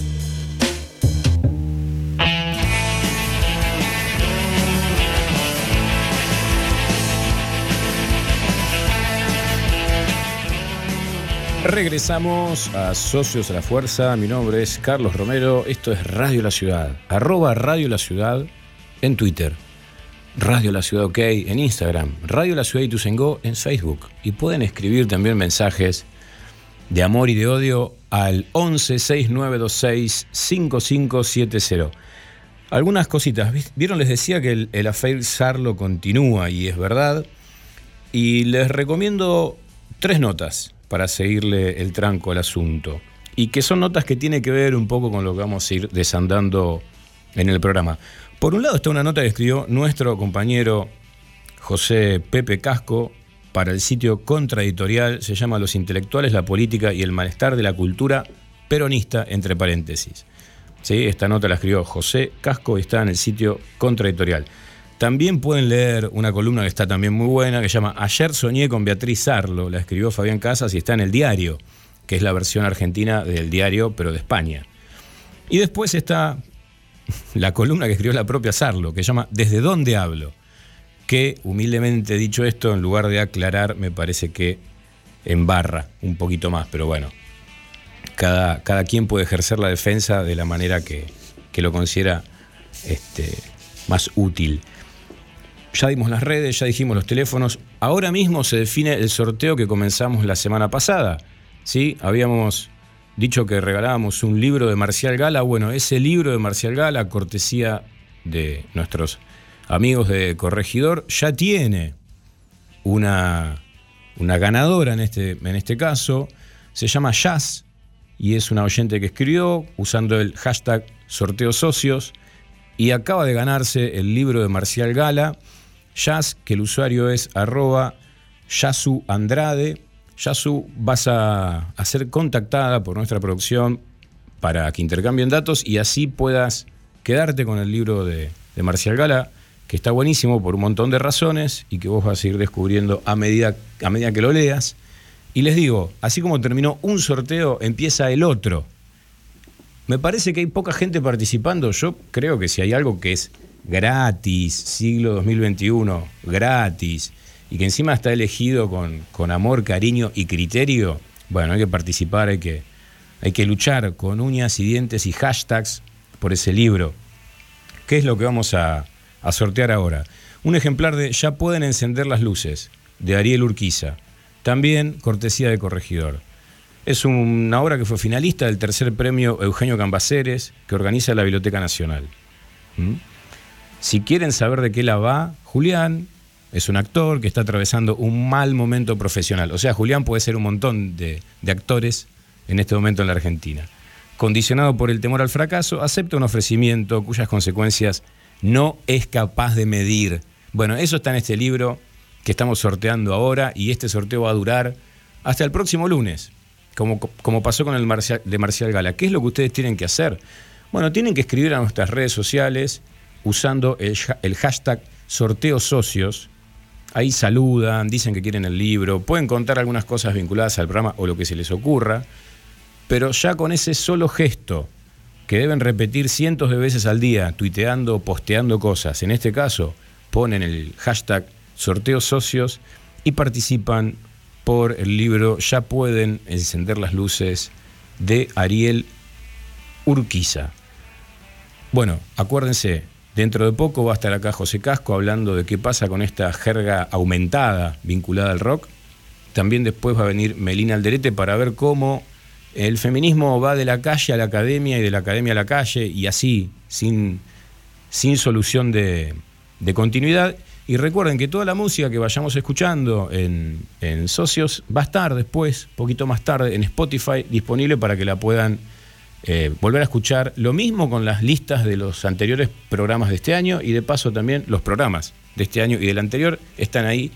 Regresamos a Socios a la Fuerza. Mi nombre es Carlos Romero. Esto es Radio La Ciudad. Arroba Radio La Ciudad en Twitter. Radio La Ciudad OK en Instagram. Radio La Ciudad y Tusengó en Facebook. Y pueden escribir también mensajes de amor y de odio al 11 6926 5570. Algunas cositas. Vieron, les decía que el, el Sarlo continúa y es verdad. Y les recomiendo tres notas para seguirle el tranco al asunto. Y que son notas que tienen que ver un poco con lo que vamos a ir desandando en el programa. Por un lado está una nota que escribió nuestro compañero José Pepe Casco para el sitio contraeditorial, se llama Los intelectuales, la política y el malestar de la cultura peronista, entre paréntesis. ¿Sí? Esta nota la escribió José Casco y está en el sitio contraeditorial. También pueden leer una columna que está también muy buena, que se llama Ayer soñé con Beatriz Arlo, la escribió Fabián Casas y está en el diario, que es la versión argentina del diario, pero de España. Y después está la columna que escribió la propia Sarlo, que se llama Desde dónde hablo, que humildemente dicho esto, en lugar de aclarar, me parece que embarra un poquito más, pero bueno, cada, cada quien puede ejercer la defensa de la manera que, que lo considera este, más útil. Ya dimos las redes, ya dijimos los teléfonos. Ahora mismo se define el sorteo que comenzamos la semana pasada. ¿sí? Habíamos dicho que regalábamos un libro de Marcial Gala. Bueno, ese libro de Marcial Gala, cortesía de nuestros amigos de Corregidor, ya tiene una, una ganadora en este, en este caso. Se llama Jazz y es una oyente que escribió usando el hashtag sorteo socios y acaba de ganarse el libro de Marcial Gala Jazz, que el usuario es arroba Yasu Andrade. Yasu, vas a, ser contactada por nuestra producción para que intercambien datos y así puedas quedarte con el libro de, Marcial Gala, que está buenísimo por un montón de razones y que vos vas a ir descubriendo a medida, a medida que lo leas. Y les digo, así como terminó un sorteo, empieza el otro. Me parece que hay poca gente participando. Yo creo que si hay algo que es gratis, siglo 2021, gratis, y que encima está elegido con, con, amor, cariño y criterio, bueno, hay que participar, hay que, hay que luchar con uñas y dientes y hashtags por ese libro. ¿Qué es lo que vamos a, a sortear ahora? Un ejemplar de Ya pueden encender las luces, de Ariel Urquiza, también cortesía de corregidor. Es una obra que fue finalista del tercer premio Eugenio Cambaceres, que organiza la Biblioteca Nacional. ¿Mm? Si quieren saber de qué la va, Julián es un actor que está atravesando un mal momento profesional. O sea, Julián puede ser un montón de, actores en este momento en la Argentina. Condicionado por el temor al fracaso, acepta un ofrecimiento cuyas consecuencias no es capaz de medir. Bueno, eso está en este libro que estamos sorteando ahora y este sorteo va a durar hasta el próximo lunes, como, como pasó con el de Marcial Gala. ¿Qué es lo que ustedes tienen que hacer? Bueno, tienen que escribir a nuestras redes sociales usando el, hashtag sorteo socios. Ahí saludan, dicen que quieren el libro, pueden contar algunas cosas vinculadas al programa o lo que se les ocurra, pero ya con ese solo gesto que deben repetir cientos de veces al día, tuiteando, posteando cosas, en este caso ponen el hashtag sorteo socios y participan por el libro Ya pueden encender las luces de Ariel Urquiza. Bueno, acuérdense, Dentro de poco va a estar acá José Casco hablando de qué pasa con esta jerga aumentada vinculada al rock. También después va a venir Melina Alderete para ver cómo el feminismo va de la calle a la academia y de la academia a la calle y así, sin, sin solución de, continuidad. Y recuerden que toda la música que vayamos escuchando en, en, Socios va a estar después, poquito más tarde, en Spotify, disponible para que la puedan eh, volver a escuchar lo mismo con las listas de los anteriores programas de este año y de paso también los programas de este año y del anterior están ahí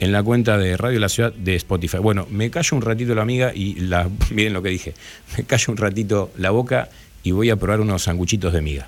en la cuenta de Radio La Ciudad de Spotify. Bueno, me callo un ratito la amiga y la, *laughs* miren lo que dije, me callo un ratito la boca y voy a probar unos sanguchitos de miga.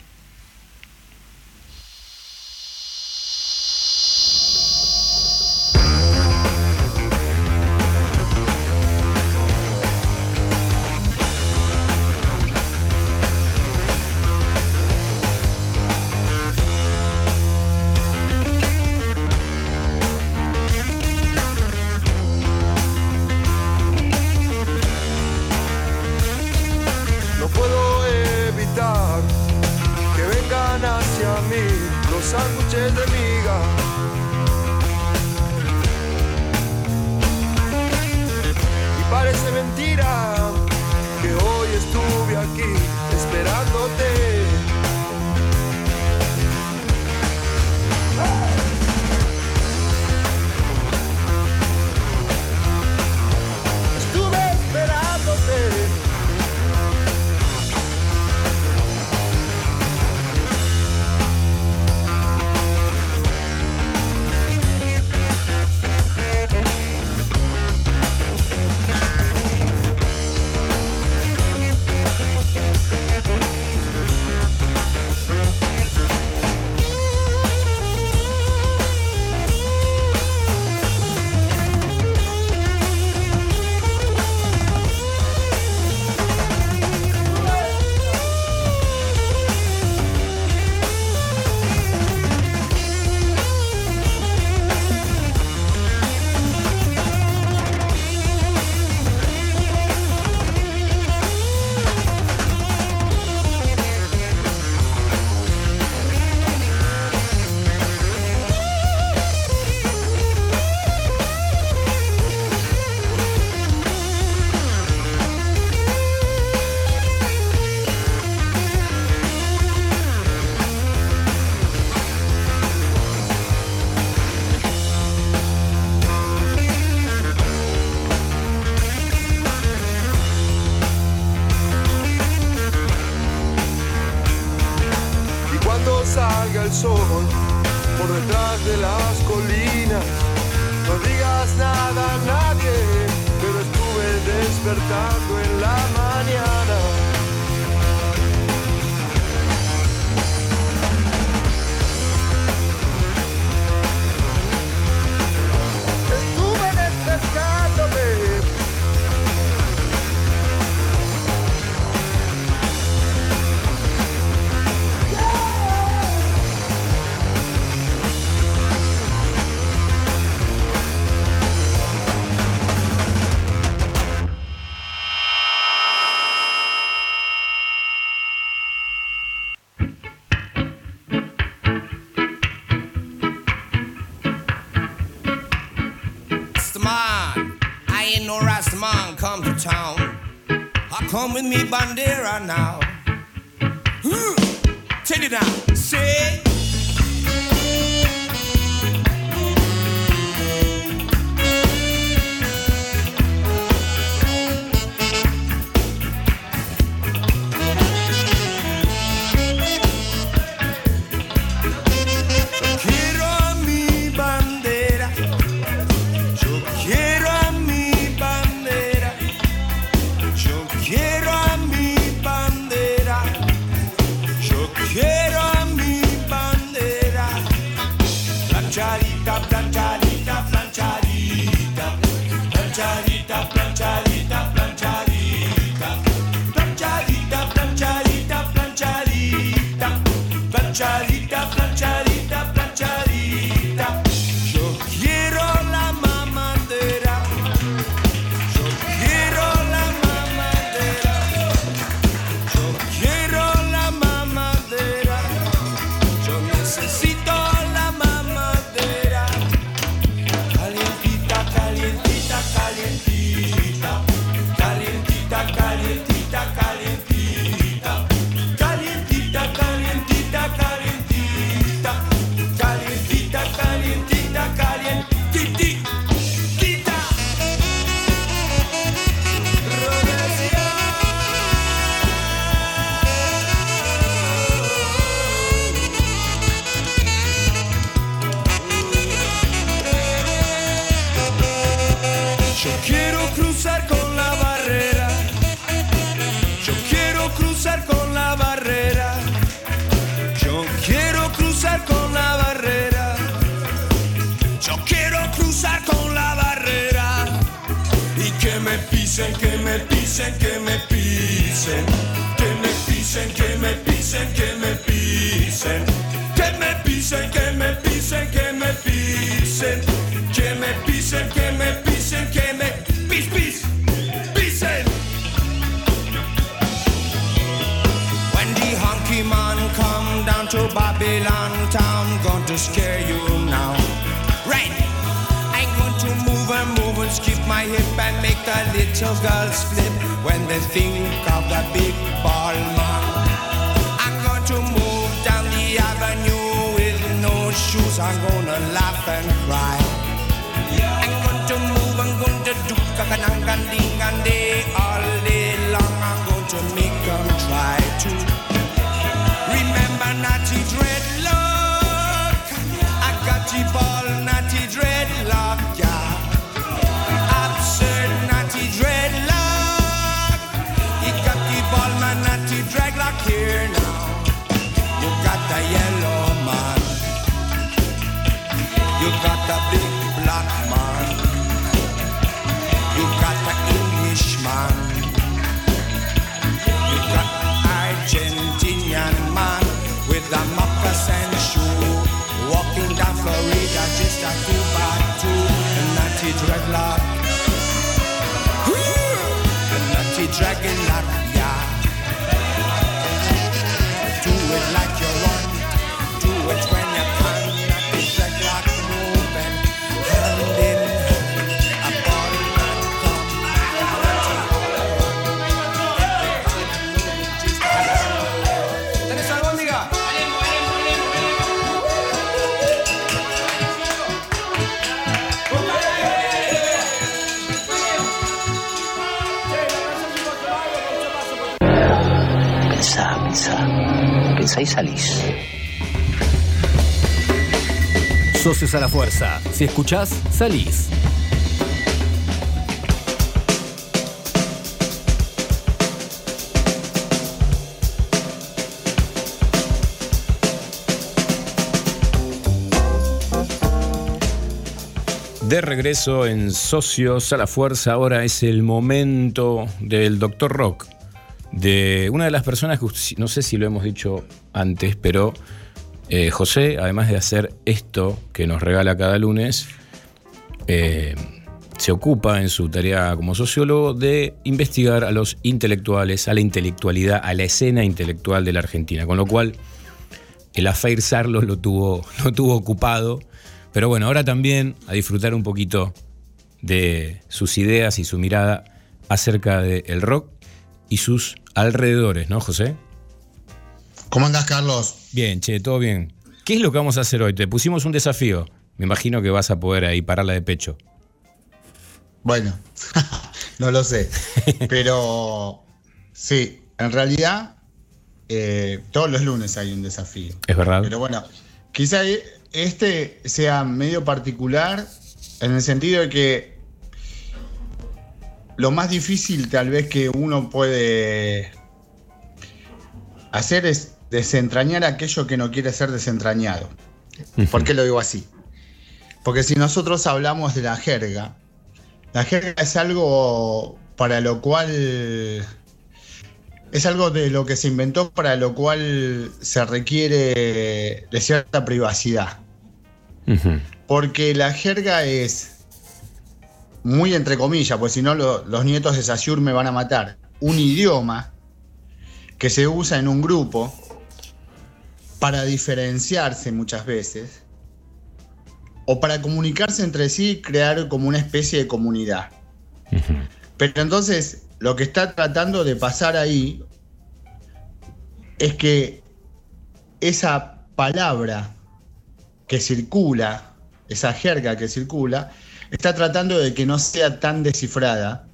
with me, Bandera, now. pisen, que me pisen, que me pisen, que me pisen, que me pisen, que me pisen, que me pisen, que me pisen, que me pisen, que me pisen, que me pisen, que me pis pis pisen. When the honky man come down to Babylon town, going to scare you now. The little girls flip when they think of the big ball man. I'm going to move down the avenue with no shoes. I'm gonna laugh and cry. I'm going to move, I'm going to do kakanangandingande Y salís. Socios a la fuerza. Si escuchás, salís. De regreso en Socios a la Fuerza, ahora es el momento del Doctor Rock, de una de las personas que no sé si lo hemos dicho antes, pero eh, José, además de hacer esto que nos regala cada lunes, eh, se ocupa en su tarea como sociólogo de investigar a los intelectuales, a la intelectualidad, a la escena intelectual de la Argentina, con lo cual el Affair Sarlo lo tuvo, *laughs* lo tuvo ocupado. Pero bueno, ahora también a disfrutar un poquito de sus ideas y su mirada acerca del rock y sus alrededores, ¿no, José? ¿Cómo andás, Carlos? Bien, che, todo bien. ¿Qué es lo que vamos a hacer hoy? Te pusimos un desafío. Me imagino que vas a poder ahí pararla de pecho. Bueno, *laughs* no lo sé. *laughs* Pero sí, en realidad eh, todos los lunes hay un desafío. Es verdad. Pero bueno, quizá este sea medio particular en el sentido de que lo más difícil tal vez que uno puede hacer es desentrañar aquello que no quiere ser desentrañado. ¿Por qué lo digo así? Porque si nosotros hablamos de la jerga, la jerga es algo para lo cual es algo de lo que se inventó para lo cual se requiere de cierta privacidad. Porque la jerga es muy entre comillas, pues si no lo- los nietos de Saussure me van a matar. Un idioma que se usa en un grupo para diferenciarse muchas veces o para comunicarse entre sí y crear como una especie de comunidad. Pero entonces lo que está tratando de pasar ahí es que esa palabra que circula, esa jerga que circula, está tratando de que no sea tan descifrada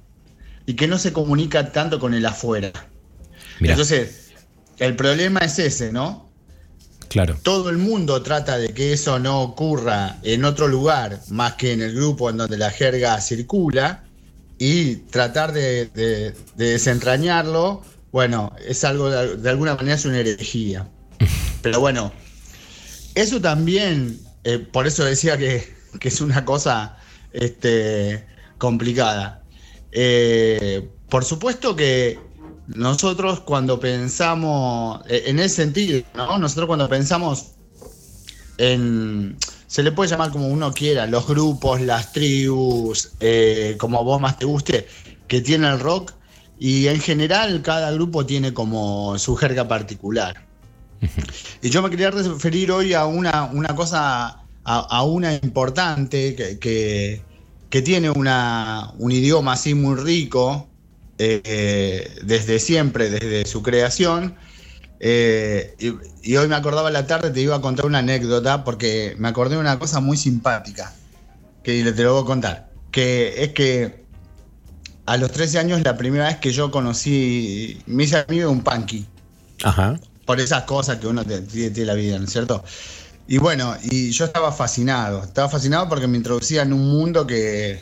y que no se comunica tanto con el afuera. Mirá. Entonces, el problema es ese, ¿no? Claro. Todo el mundo trata de que eso no ocurra en otro lugar más que en el grupo en donde la jerga circula y tratar de, de- de desentrañarlo, bueno, es algo, de, de alguna manera es una herejía. *laughs* Pero bueno, eso también, eh, por eso decía que, que es una cosa este, complicada. Eh, por supuesto que nosotros cuando pensamos, eh, en ese sentido, ¿no? Nosotros cuando pensamos en, se le puede llamar como uno quiera, los grupos, las tribus, eh, como a vos más te guste, que tiene el rock, y en general cada grupo tiene como su jerga particular. Y yo me quería referir hoy a una, una cosa, a, a una importante que, que, que tiene una, un idioma así muy rico eh, desde siempre, desde su creación. Eh, y, y hoy me acordaba la tarde, te iba a contar una anécdota porque me acordé de una cosa muy simpática que te lo voy a contar. Que es que a los 13 años, la primera vez que yo conocí, me hice amigo de un punky. Ajá. Por esas cosas que uno tiene la vida, ¿no es cierto? Y bueno, y yo estaba fascinado. Estaba fascinado porque me introducía en un mundo que,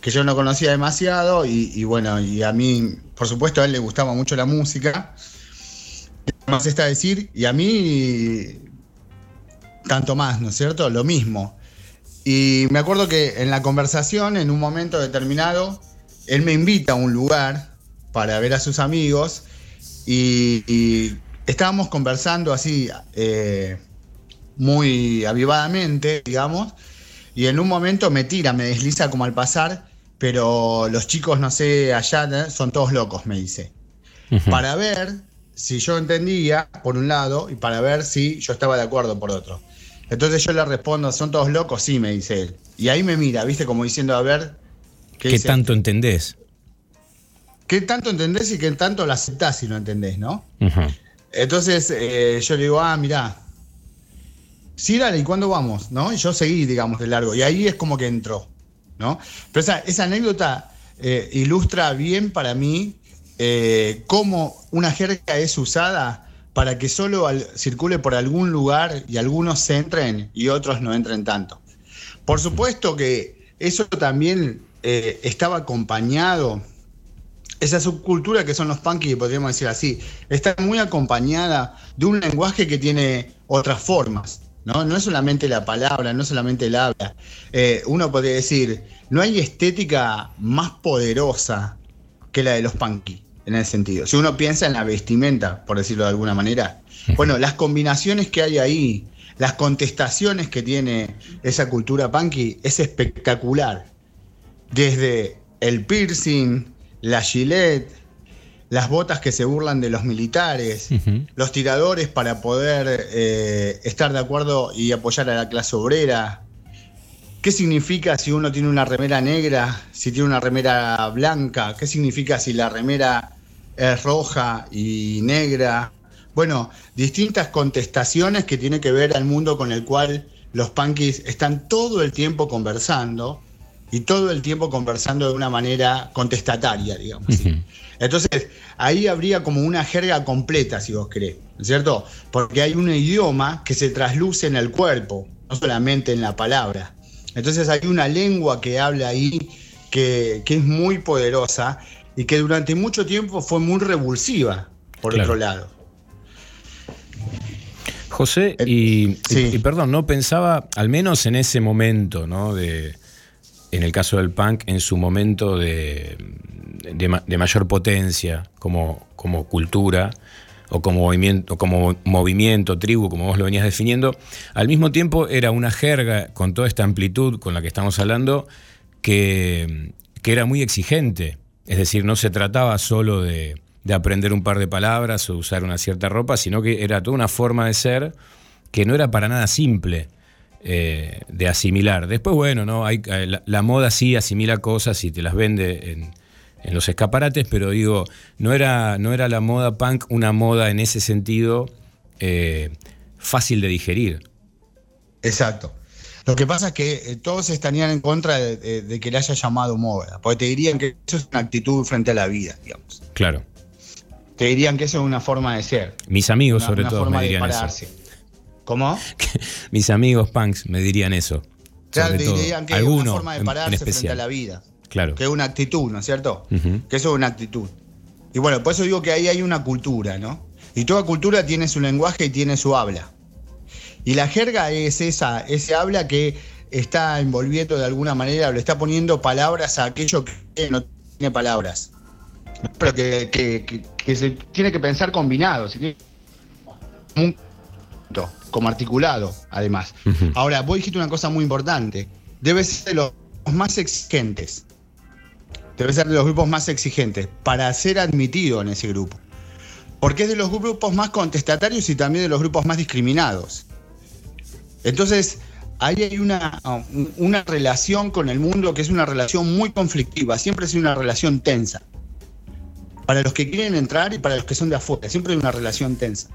que yo no conocía demasiado. Y, bueno, y a mí, por supuesto, a él le gustaba mucho la música. Más está decir, y a mí, tanto más, ¿no es cierto? Lo mismo. Y me acuerdo que en la conversación, en un momento determinado, él me invita a un lugar para ver a sus amigos y, y estábamos conversando así eh, muy avivadamente, digamos, y en un momento me tira, me desliza como al pasar, pero los chicos, no sé, allá son todos locos, me dice. Para ver si yo entendía, por un lado, y para ver si yo estaba de acuerdo, por otro. Entonces yo le respondo, ¿son todos locos? Sí, me dice él. Y ahí me mira, ¿viste? Como diciendo, a ver, ¿Qué, tanto entendés? ¿qué tanto entendés y qué tanto lo aceptás si lo entendés, no? Entonces eh, yo le digo, ah, mirá, sí, dale, ¿y cuándo vamos? ¿No? Y yo seguí, digamos, de largo. Y ahí es como que entró, ¿no? Pero esa, esa anécdota eh, ilustra bien para mí eh, cómo una jerga es usada para que solo circule por algún lugar y algunos se entren y otros no entren tanto. Por supuesto que eso también eh, estaba acompañado esa subcultura que son los punky, podríamos decir así, está muy acompañada de un lenguaje que tiene otras formas. No, no es solamente la palabra, no es solamente el habla. Eh, uno podría decir, no hay estética más poderosa que la de los punky, en ese sentido. Si uno piensa en la vestimenta, por decirlo de alguna manera, bueno, las combinaciones que hay ahí, las contestaciones que tiene esa cultura punky es espectacular. Desde el piercing, la gilet, las botas que se burlan de los militares, los tiradores para poder eh, estar de acuerdo y apoyar a la clase obrera. ¿Qué significa si uno tiene una remera negra, si tiene una remera blanca? ¿Qué significa si la remera es roja y negra? Bueno, distintas contestaciones que tiene que ver al mundo con el cual los punkis están todo el tiempo conversando y todo el tiempo conversando de una manera contestataria, digamos. así. Entonces, ahí habría como una jerga completa, si vos querés, ¿no es cierto? Porque hay un idioma que se trasluce en el cuerpo, no solamente en la palabra. Entonces hay una lengua que habla ahí que, que es muy poderosa y que durante mucho tiempo fue muy revulsiva, por Claro. otro lado. José, y, y- y perdón, no pensaba, al menos en ese momento, ¿no? De, en el caso del punk, en su momento de, de ma- de mayor potencia como, como cultura o como movimiento, como movimiento, tribu, como vos lo venías definiendo, al mismo tiempo era una jerga con toda esta amplitud con la que estamos hablando que, que era muy exigente. Es decir, no se trataba solo de, de aprender un par de palabras o usar una cierta ropa, sino que era toda una forma de ser que no era para nada simple eh, de asimilar. Después, bueno, no hay eh, la, la moda sí asimila cosas y te las vende en, en los escaparates, pero digo, no era, no era la moda punk una moda en ese sentido eh, fácil de digerir. Exacto. Lo que pasa es que eh, todos estarían en contra de, de- de que le haya llamado moda, porque te dirían que eso es una actitud frente a la vida, digamos. Claro. Te dirían que eso es una forma de ser. Mis amigos, una- sobre una todo, forma me dirían eso. ¿Cómo? *laughs* Mis amigos punks me dirían eso. Claro, te dirían que es una forma de pararse frente a la vida. Claro. Que es una actitud, ¿no es cierto? Que eso es una actitud. Y bueno, por eso digo que ahí hay una cultura, ¿no? Y toda cultura tiene su lenguaje y tiene su habla. Y la jerga es esa, ese habla que está envolviendo de alguna manera, le está poniendo palabras a aquello que no tiene palabras. Pero que, que- que- que se tiene que pensar combinado, como un conjunto, como articulado, además. Ahora, vos dijiste una cosa muy importante. Debe ser de los más exigentes. Debe ser de los grupos más exigentes para ser admitido en ese grupo. porque es de los grupos más contestatarios y también de los grupos más discriminados. Entonces, ahí hay una, una relación con el mundo que es una relación muy conflictiva, siempre es una relación tensa. Para los que quieren entrar y para los que son de afuera, siempre hay una relación tensa.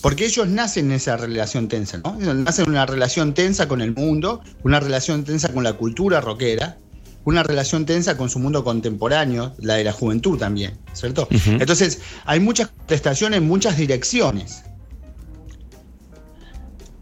Porque ellos nacen en esa relación tensa, ¿no? Nacen en una relación tensa con el mundo, una relación tensa con la cultura rockera, una relación tensa con su mundo contemporáneo, la de la juventud también, ¿cierto? Entonces, hay muchas contestaciones en muchas direcciones.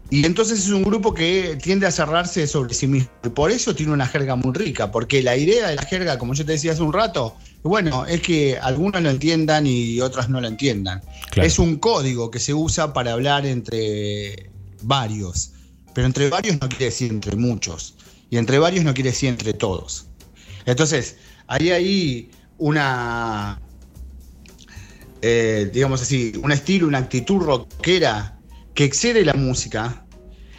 Y entonces es un grupo que tiende a cerrarse sobre sí mismo. Y por eso tiene una jerga muy rica, porque la idea de la jerga, como yo te decía hace un rato, bueno, es que algunos lo entiendan y otros no lo entiendan. Es un código que se usa para hablar entre varios. Pero entre varios no quiere decir entre muchos. Y entre varios no quiere decir entre todos. Entonces, hay ahí una, eh, digamos así, un estilo, una actitud rockera que excede la música,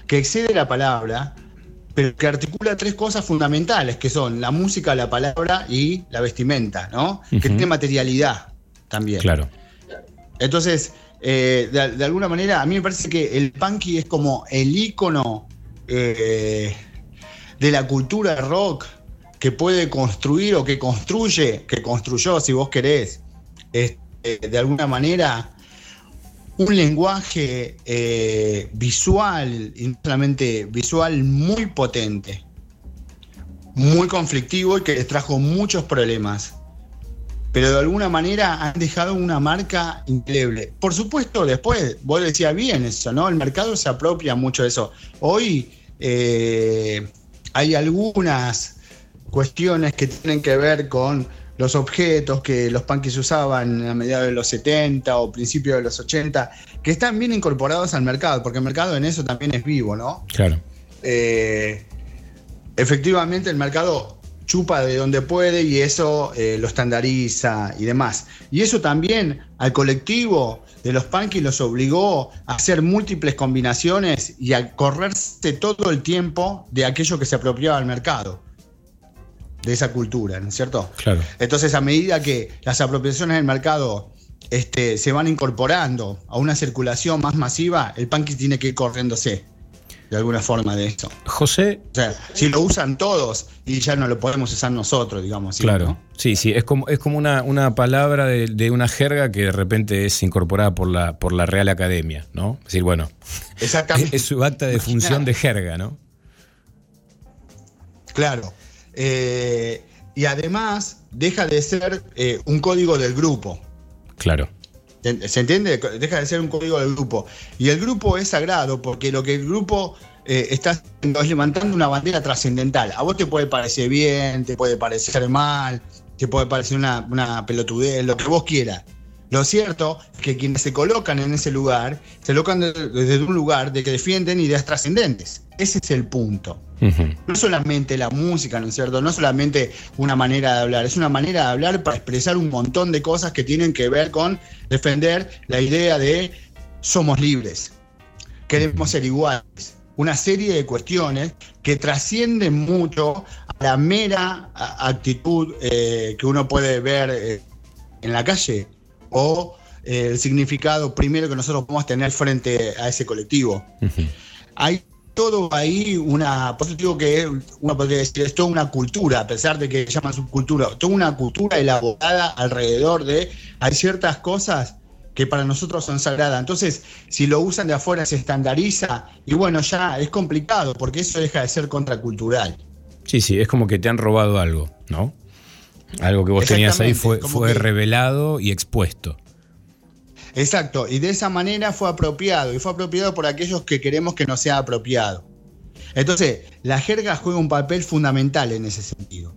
que excede la palabra, pero que articula tres cosas fundamentales, que son la música, la palabra y la vestimenta, ¿no? Que tiene materialidad también. Claro. Entonces, eh, de, alguna manera, a mí me parece que el punky es como el ícono eh, de la cultura rock que puede construir o que construye, que construyó, si vos querés, este, de alguna manera un lenguaje eh, visual, y no solamente visual, muy potente, muy conflictivo y que les trajo muchos problemas. Pero de alguna manera han dejado una marca indeleble. Por supuesto, después, vos decías bien eso, ¿no? El mercado se apropia mucho de eso. Hoy eh, hay algunas cuestiones que tienen que ver con los objetos que los punkis usaban a mediados de los 70 o principios de los 80, que están bien incorporados al mercado, porque el mercado en eso también es vivo, ¿no? Claro. Eh, efectivamente el mercado chupa de donde puede y eso eh, lo estandariza y demás. Y eso también al colectivo de los punkis los obligó a hacer múltiples combinaciones y a correrse todo el tiempo de aquello que se apropiaba al mercado de esa cultura, ¿no es cierto? Claro. Entonces, a medida que las apropiaciones del mercado este, se van incorporando a una circulación más masiva, el punky tiene que ir corriéndose de alguna forma de esto. José. O sea, si lo usan todos y ya no lo podemos usar nosotros, digamos. claro. Sí, sí, es como, es como una, una palabra de, una jerga que de repente es incorporada por la, por la Real Academia, ¿no? Es decir, bueno. Exactamente. *laughs* Es, su acta de función de jerga, ¿no? Claro. Eh, y además deja de ser eh, un código del grupo. Claro. ¿Se entiende? Deja de ser un código del grupo. Y el grupo es sagrado porque lo que el grupo eh, está haciendo es levantando una bandera trascendental. A vos te puede parecer bien, te puede parecer mal, te puede parecer una, una pelotudez, lo que vos quieras. Lo cierto es que quienes se colocan en ese lugar, se colocan desde un lugar de que defienden ideas trascendentes. Ese es el punto. No solamente la música, ¿no es cierto? No solamente una manera de hablar, es una manera de hablar para expresar un montón de cosas que tienen que ver con defender la idea de somos libres, queremos ser iguales. Una serie de cuestiones que trascienden mucho a la mera actitud eh, que uno puede ver eh, en la calle o eh, el significado primero que nosotros podemos tener frente a ese colectivo. Hay todo ahí una, por que uno podría decir, es toda una cultura, a pesar de que llaman subcultura, toda una cultura elaborada alrededor de, hay ciertas cosas que para nosotros son sagradas. Entonces, si lo usan de afuera se estandariza y bueno, ya es complicado porque eso deja de ser contracultural. Sí, sí, es como que te han robado algo, ¿no? Algo que vos tenías ahí fue, fue revelado y expuesto. Exacto, y de esa manera fue apropiado, y fue apropiado por aquellos que queremos que no sea apropiado. Entonces, la jerga juega un papel fundamental en ese sentido.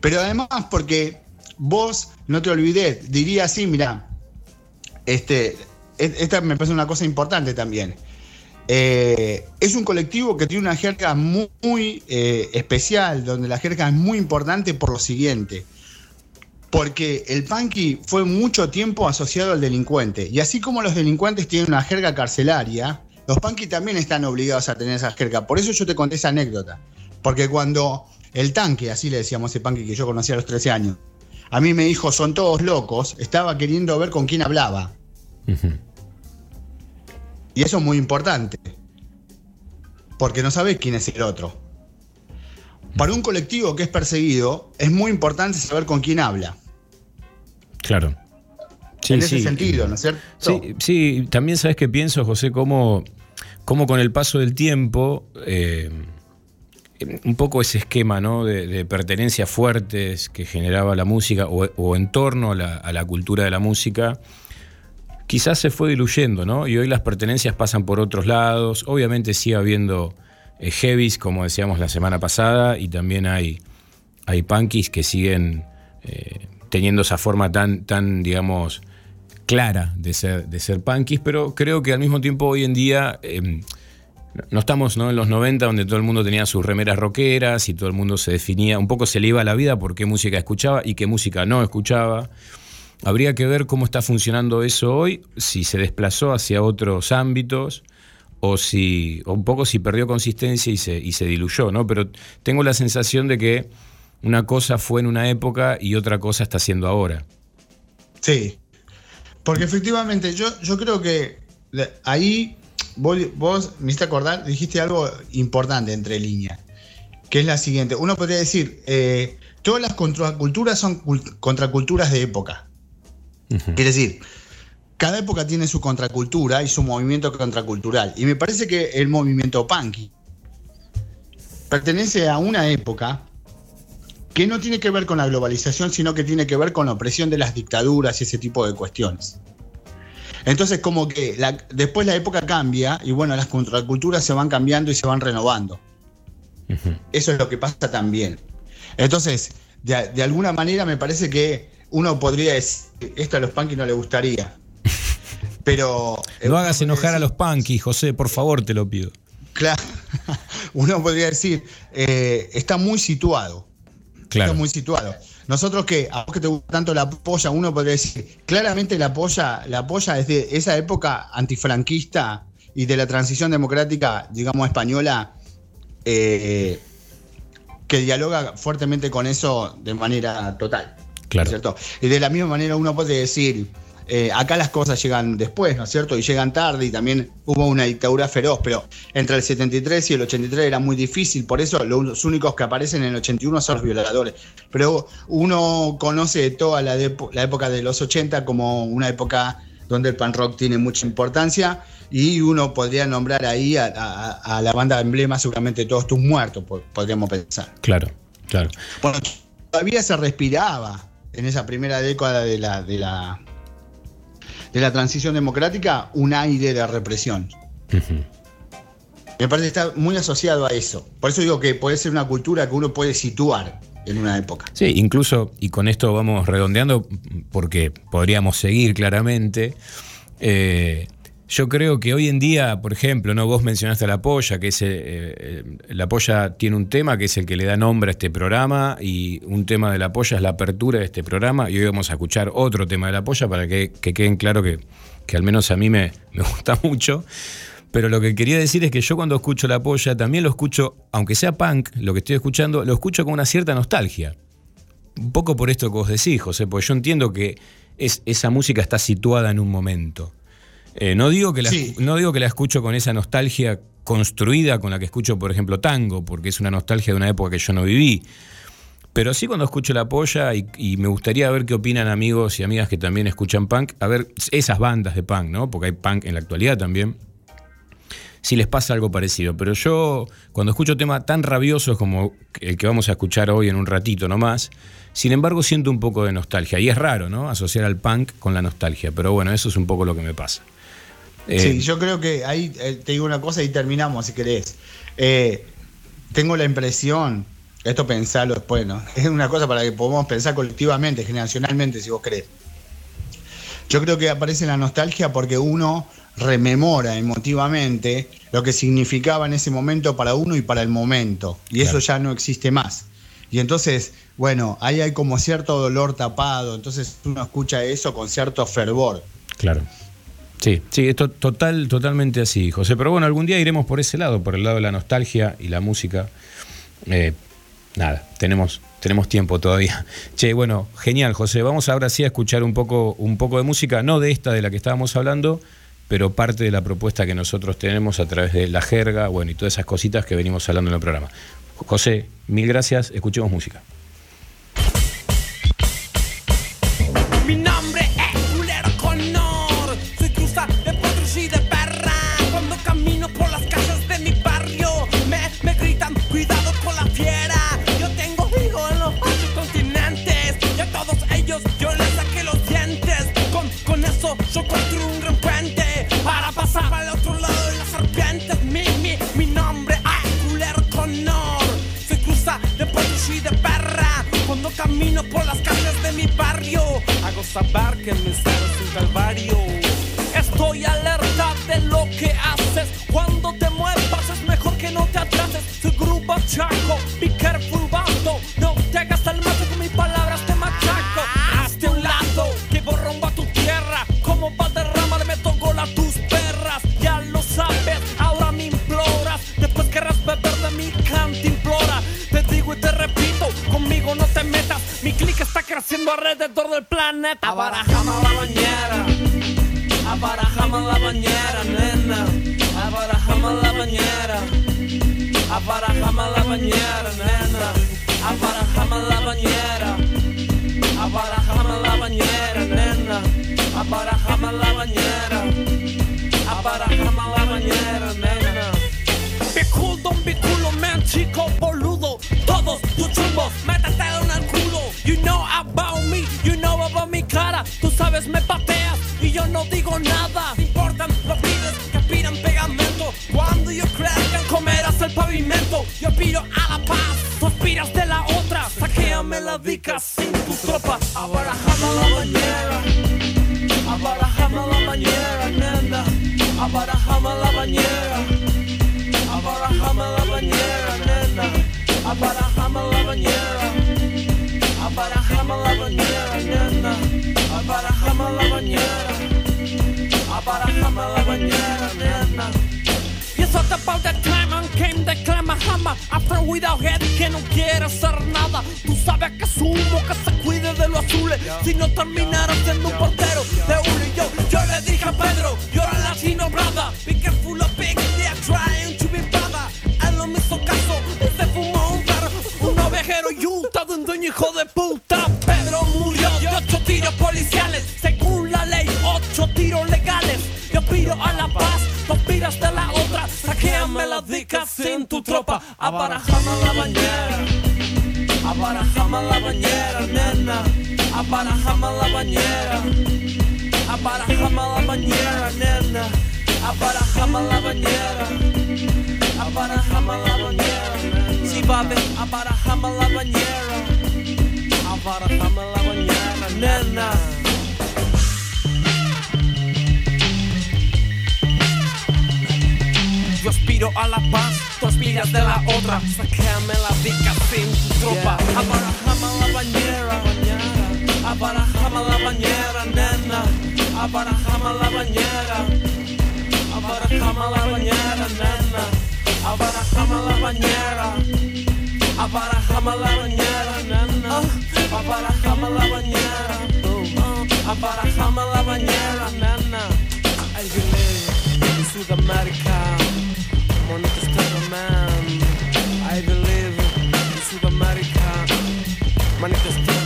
Pero además porque vos, no te olvides, diría así, mira, este, esta me parece una cosa importante también. Eh, es un colectivo que tiene una jerga muy, eh, especial, donde la jerga es muy importante por lo siguiente porque el punky fue mucho tiempo asociado al delincuente. Y así como los delincuentes tienen una jerga carcelaria, los punky también están obligados a tener esa jerga. Por eso yo te conté esa anécdota. Porque cuando el tanque, así le decíamos ese punky que yo conocí a los 13 años, a mí me dijo, son todos locos, estaba queriendo ver con quién hablaba. Y eso es muy importante. Porque no sabes quién es el otro. Para un colectivo que es perseguido, es muy importante saber con quién habla. Claro. en ese sentido, ¿no es cierto? Sí, sí, también sabes que pienso, José, cómo, cómo con el paso del tiempo, eh, un poco ese esquema ¿no? de, pertenencias fuertes que generaba la música o, en torno a la, a la, cultura de la música, quizás se fue diluyendo, ¿no? Y hoy las pertenencias pasan por otros lados. Obviamente sigue habiendo heavies, como decíamos la semana pasada, y también hay, hay punkies que siguen eh, teniendo esa forma tan, tan, digamos, clara de ser, de ser punkies, pero creo que al mismo tiempo hoy en día em, no estamos ¿no? en los 90 donde todo el mundo tenía sus remeras rockeras y todo el mundo se definía, un poco se le iba la vida por qué música escuchaba y qué música no escuchaba. Habría que ver cómo está funcionando eso hoy, si se desplazó hacia otros ámbitos o si un poco si perdió consistencia y se, y se diluyó, ¿no? Pero tengo la sensación de que una cosa fue en una época y otra cosa está siendo ahora. Sí, porque efectivamente yo, yo creo que ahí vos, vos me hiciste acordar, dijiste algo importante entre líneas, que es la siguiente. Uno podría decir, eh, todas las contraculturas son contraculturas de época. Quiere decir, cada época tiene su contracultura y su movimiento contracultural. Y me parece que el movimiento punky pertenece a una época que no tiene que ver con la globalización, sino que tiene que ver con la opresión de las dictaduras y ese tipo de cuestiones. Entonces, como que después la época cambia y bueno, las contraculturas se van cambiando y se van renovando. Eso es lo que pasa también. Entonces, de, de, alguna manera me parece que uno podría decir, esto a los punkies no les gustaría. Pero. No hagas enojar a los punkies, José, por favor, te lo pido. Claro. *laughs* Uno podría decir, eh, está muy situado. Claro. Está muy situado. Nosotros que, a vos que te gusta tanto la polla, uno podría decir, claramente la polla, la polla es de esa época antifranquista y de la transición democrática, digamos, española, eh, que dialoga fuertemente con eso de manera total. Claro. ¿cierto? Y de la misma manera uno puede decir, eh, acá las cosas llegan después, ¿no es cierto? Y llegan tarde y también hubo una dictadura feroz, pero entre el 73 y el 83 era muy difícil, por eso los únicos que aparecen en el 81 son los violadores. Pero uno conoce toda la, la época de los 80 como una época donde el pan rock tiene mucha importancia y uno podría nombrar ahí a, la banda de emblema seguramente todos tus muertos, podríamos pensar. Claro, claro. Bueno, todavía se respiraba en esa primera década de la, de la de la transición democrática un aire de represión. Me parece que está muy asociado a eso. Por eso digo que puede ser una cultura que uno puede situar en una época. Sí, incluso, y con esto vamos redondeando, porque podríamos seguir claramente, eh, yo creo que hoy en día, por ejemplo, ¿no? vos mencionaste la polla, que es eh, eh, la polla tiene un tema que es el que le da nombre a este programa, y un tema de la polla es la apertura de este programa, y hoy vamos a escuchar otro tema de la polla para que, queden claro que, al menos a mí me, me, *laughs* gusta mucho. Pero lo que quería decir es que yo cuando escucho la polla también lo escucho, aunque sea punk, lo que estoy escuchando, lo escucho con una cierta nostalgia. Un poco por esto que vos decís, José, porque yo entiendo que es, esa música está situada en un momento. Eh, no, digo que la, no digo que la escucho con esa nostalgia construida con la que escucho, por ejemplo, tango, porque es una nostalgia de una época que yo no viví. Pero sí cuando escucho la polla y, me gustaría ver qué opinan amigos y amigas que también escuchan punk, a ver esas bandas de punk, ¿no? Porque hay punk en la actualidad también. Si les pasa algo parecido. Pero yo, cuando escucho temas tan rabiosos como el que vamos a escuchar hoy en un ratito nomás, sin embargo siento un poco de nostalgia. Y es raro, ¿no? Asociar al punk con la nostalgia. Pero bueno, eso es un poco lo que me pasa. Eh, sí, yo creo que ahí eh, te digo una cosa y terminamos si querés. Eh, tengo la impresión, esto pensarlo después, ¿no? *laughs* Es una cosa para que podamos pensar colectivamente, generacionalmente, si vos querés. Yo creo que aparece la nostalgia porque uno rememora emotivamente lo que significaba en ese momento para uno y para el momento. Y eso ya no existe más. Y entonces, bueno, ahí hay como cierto dolor tapado, entonces uno escucha eso con cierto fervor. Claro. Sí, sí, esto total, totalmente así, José. Pero bueno, algún día iremos por ese lado, por el lado de la nostalgia y la música. Eh, nada, tenemos, tenemos tiempo todavía. *laughs* Che, bueno, genial, José. Vamos ahora sí a escuchar un poco, un poco de música, no de esta de la que estábamos hablando, pero parte de la propuesta que nosotros tenemos a través de la jerga, bueno, y todas esas cositas que venimos hablando en el programa. José, mil gracias, escuchemos música. Mi nombre camino por las calles de mi barrio, hago saber que ser es un calvario. Estoy alerta de lo que haces. Cuando te muevas es mejor que no te atrases. Soy grupo chaco, be careful vato. No te hagas al Mi clic está creciendo alrededor del planeta. Abarajame la bañera. Abarajame la bañera, nena. Abarajame la bañera. Abarajame la bañera, nena. Abarajame la bañera. Abarajame la bañera, nena. Abarajame la bañera. Abarajame la bañera, nena. Be cool, don't be culo, man, chico boludo. Todos tus chumbos, métete el Tú sabes, me pateas y yo no digo nada. Te importan los pibes que aspiran pegamento. Cuando yo crezca, comerás el pavimento. Yo aspiro a la paz, tú aspiras de la otra. Saquéame la dica sin tu tropa. Abarajame la bañera. Abarajame la bañera, nena. Abarajame la bañera. Abarajame la bañera, nena. Abarajame la bañera. Abarajame la bañera, nena. Bañera. Abarajame la bañera, nena. Yes, what about that time and came the Clamahama After without head que no quiere hacer nada Tú sabes que sumo que se cuide de los azules Si no terminara siendo un la sin tu tropa Abarajame la bañera Abarajame la bañera, nena. Abarajame la bañera Abarajame la bañera, nena. Abarajame la bañera Abarajame la bañera, Si va a abarajame la bañera Abarajame la bañera, nena Yo aspiro a la paz, tú aspiras de la otra. Sácame la dica sin tu tropa. Abarajame la bañera, abarajame la bañera, nena. Abarajame la bañera, abarajame la bañera, nena. Abarajame la bañera, abarajame la bañera, nena. Abarajame la bañera, abarajame la bañera, nena. I believe in Sudamérica. Monica Estero Man. I believe in Sudamérica. Monica Estero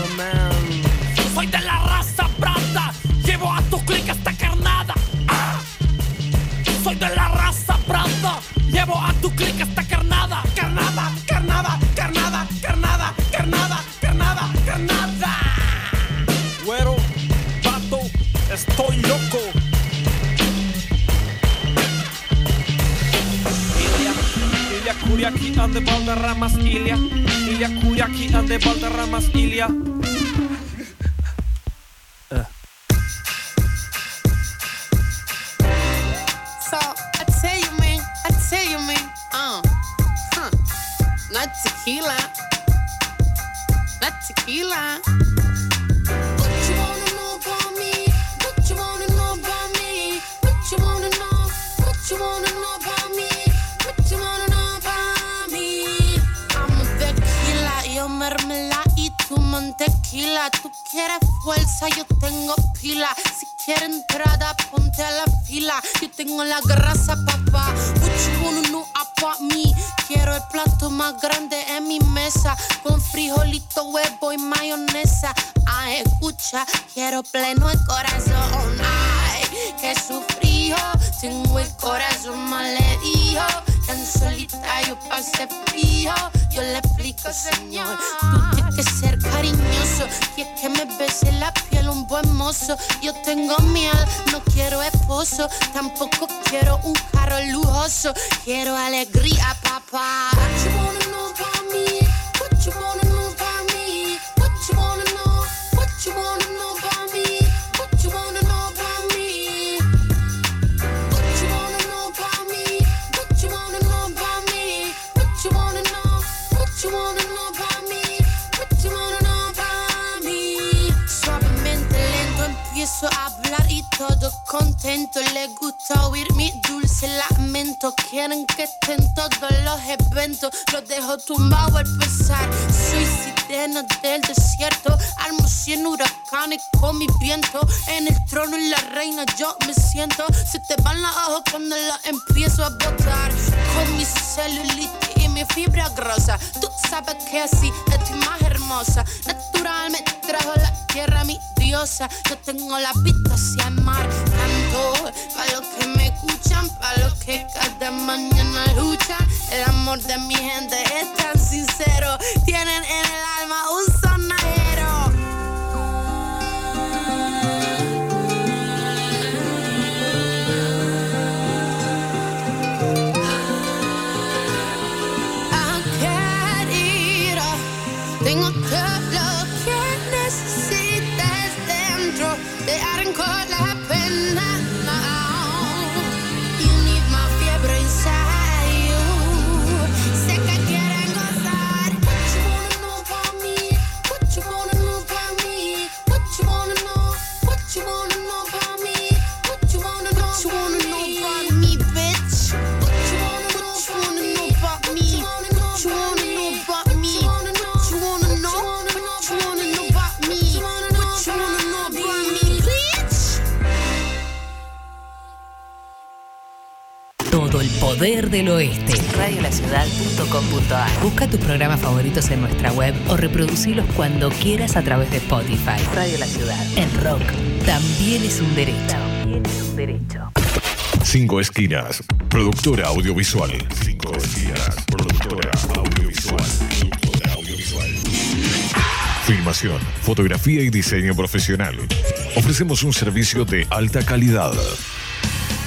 Kuriaki ande Valderramas Ilia Ilia Kuriaki ande Valderramas Ilia Quieres entrada, ponte a la fila. Yo tengo la grasa, papá. What you wanna know about? Quiero el plato más grande en mi mesa. Con frijolito, huevo y mayonesa. Ah, escucha, quiero pleno el corazón. Ay, que sufrió. Tengo el corazón malherido. Tan solita yo pasé frío. Yo le explico, señor. Tú tienes que ser cariñoso. Y es que me bese la piel un buen mozo. Yo tengo miel, no quiero esposo. Tampoco quiero un carro lujoso. Quiero alegría, papá. Todo contento. Le gusta oír mi dulce lamento. Quieren que estén todos los eventos. Los dejo tumbado al pesar. Soy sirena del desierto. Armo cien huracanes con mi viento. En el trono y la reina yo me siento. Se te van los ojos cuando los empiezo a botar. Con mi celulitis mi fibra grosa. Tú sabes que así estoy más hermosa. Natural me trajo la tierra mi diosa. Yo tengo la vista hacia el mar. Canto para los que me escuchan, para los que cada mañana luchan. El amor de mi gente es tan sincero. Tienen en el alma un sonajero. Poder del oeste. Radiolaciudad.com.ar Busca tus programas favoritos en nuestra web o reproducirlos cuando quieras a través de Spotify. Radio La Ciudad. El rock también es un derecho. También es un derecho. Cinco Esquinas, productora audiovisual. Cinco Esquinas, productora audiovisual. Productora audiovisual. Filmación, fotografía y diseño profesional. Ofrecemos un servicio de alta calidad.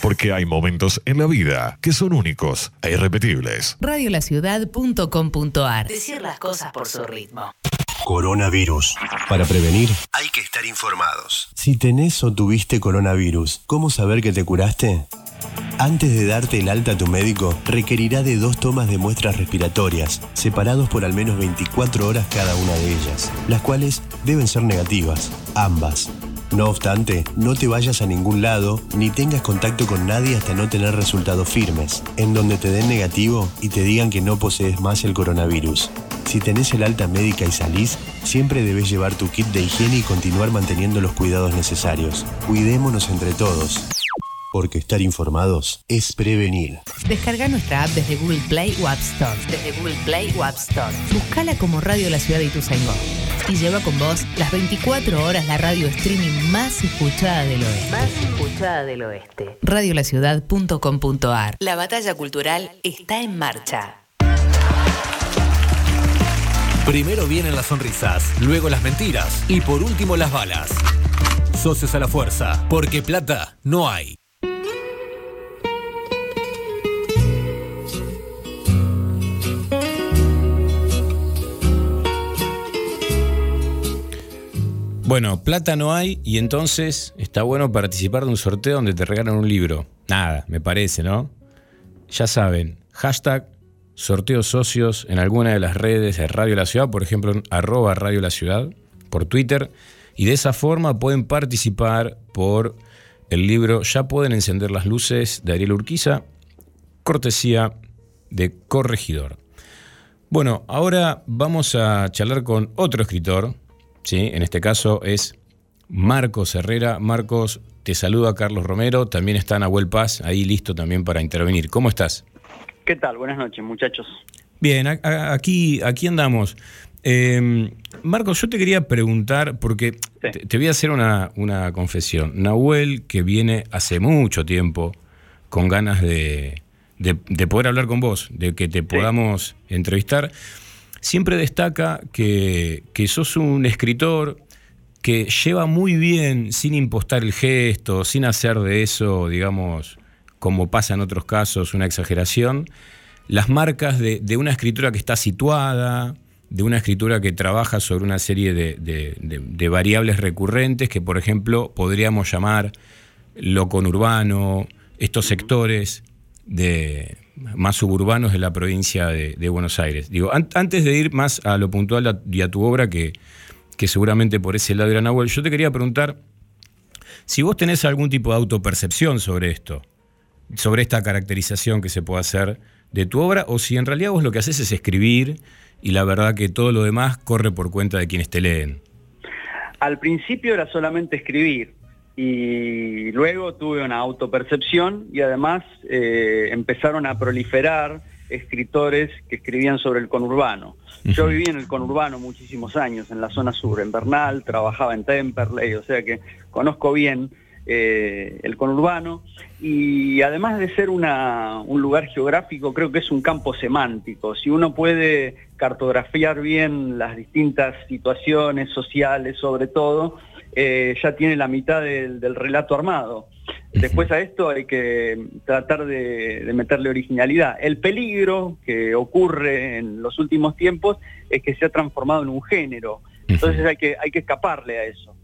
Porque hay momentos en la vida que son únicos e irrepetibles. Radiolaciudad.com.ar Decir las cosas por su ritmo. Coronavirus. Para prevenir, hay que estar informados. Si tenés o tuviste coronavirus, ¿cómo saber que te curaste? Antes de darte el alta a tu médico, requerirá de dos tomas de muestras respiratorias, separados por al menos 24 horas cada una de ellas, las cuales deben ser negativas, ambas. No obstante, no te vayas a ningún lado ni tengas contacto con nadie hasta no tener resultados firmes, en donde te den negativo y te digan que no posees más el coronavirus. Si tenés el alta médica y salís, siempre debes llevar tu kit de higiene y continuar manteniendo los cuidados necesarios. Cuidémonos entre todos. Porque estar informados es prevenir. Descarga nuestra app desde Google Play o App Store. Desde Google Play o App Store. Buscala como Radio La Ciudad de Ituzaingó. Y lleva con vos las 24 horas la radio streaming más escuchada del oeste. Más escuchada del oeste. Radiolaciudad.com.ar La batalla cultural está en marcha. Primero vienen las sonrisas, luego las mentiras y por último las balas. Socios a la fuerza, porque plata no hay. Bueno, plata no hay y entonces está bueno participar de un sorteo donde te regalan un libro. Nada, me parece, ¿no? Ya saben, hashtag sorteo socios en alguna de las redes de Radio La Ciudad, por ejemplo, en arroba Radio La Ciudad, por Twitter, y de esa forma pueden participar por el libro Ya pueden encender las luces de Ariel Urquiza, cortesía de Corregidor. Bueno, ahora vamos a charlar con otro escritor, ¿sí? en este caso es Marcos Herrera. Marcos, te saluda Carlos Romero, también está Nahuel Paz ahí listo también para intervenir. ¿Cómo estás? ¿Qué tal? Buenas noches, muchachos. Bien, a- a- aquí, aquí andamos. Eh, Marcos, yo te quería preguntar, porque te, te voy a hacer una, una confesión. Nahuel, que viene hace mucho tiempo con ganas de, de- de poder hablar con vos, de que te podamos entrevistar, siempre destaca que, que sos un escritor que lleva muy bien, sin impostar el gesto, sin hacer de eso, digamos, como pasa en otros casos, una exageración, las marcas de, una escritura que está situada, de una escritura que trabaja sobre una serie de- de variables recurrentes que, por ejemplo, podríamos llamar lo conurbano, estos sectores de, más suburbanos de la provincia de, Buenos Aires. Digo, an- antes de ir más a lo puntual y a tu obra, que, que seguramente por ese lado era Nahuel, yo te quería preguntar si vos tenés algún tipo de autopercepción sobre esto, sobre esta caracterización que se puede hacer de tu obra, o si en realidad vos lo que haces es escribir y la verdad que todo lo demás corre por cuenta de quienes te leen. Al principio era solamente escribir y luego tuve una autopercepción y además eh, empezaron a proliferar escritores que escribían sobre el conurbano. Yo viví en el conurbano muchísimos años, en la zona sur, en Bernal, trabajaba en Temperley, o sea que conozco bien eh, el conurbano y además de ser una- un lugar geográfico, creo que es un campo semántico. Si uno puede cartografiar bien las distintas situaciones sociales, sobre todo, eh, ya tiene la mitad del, del relato armado. Después a esto hay que tratar de, de meterle originalidad. El peligro que ocurre en los últimos tiempos es que se ha transformado en un género. Entonces hay que, hay que escaparle a eso.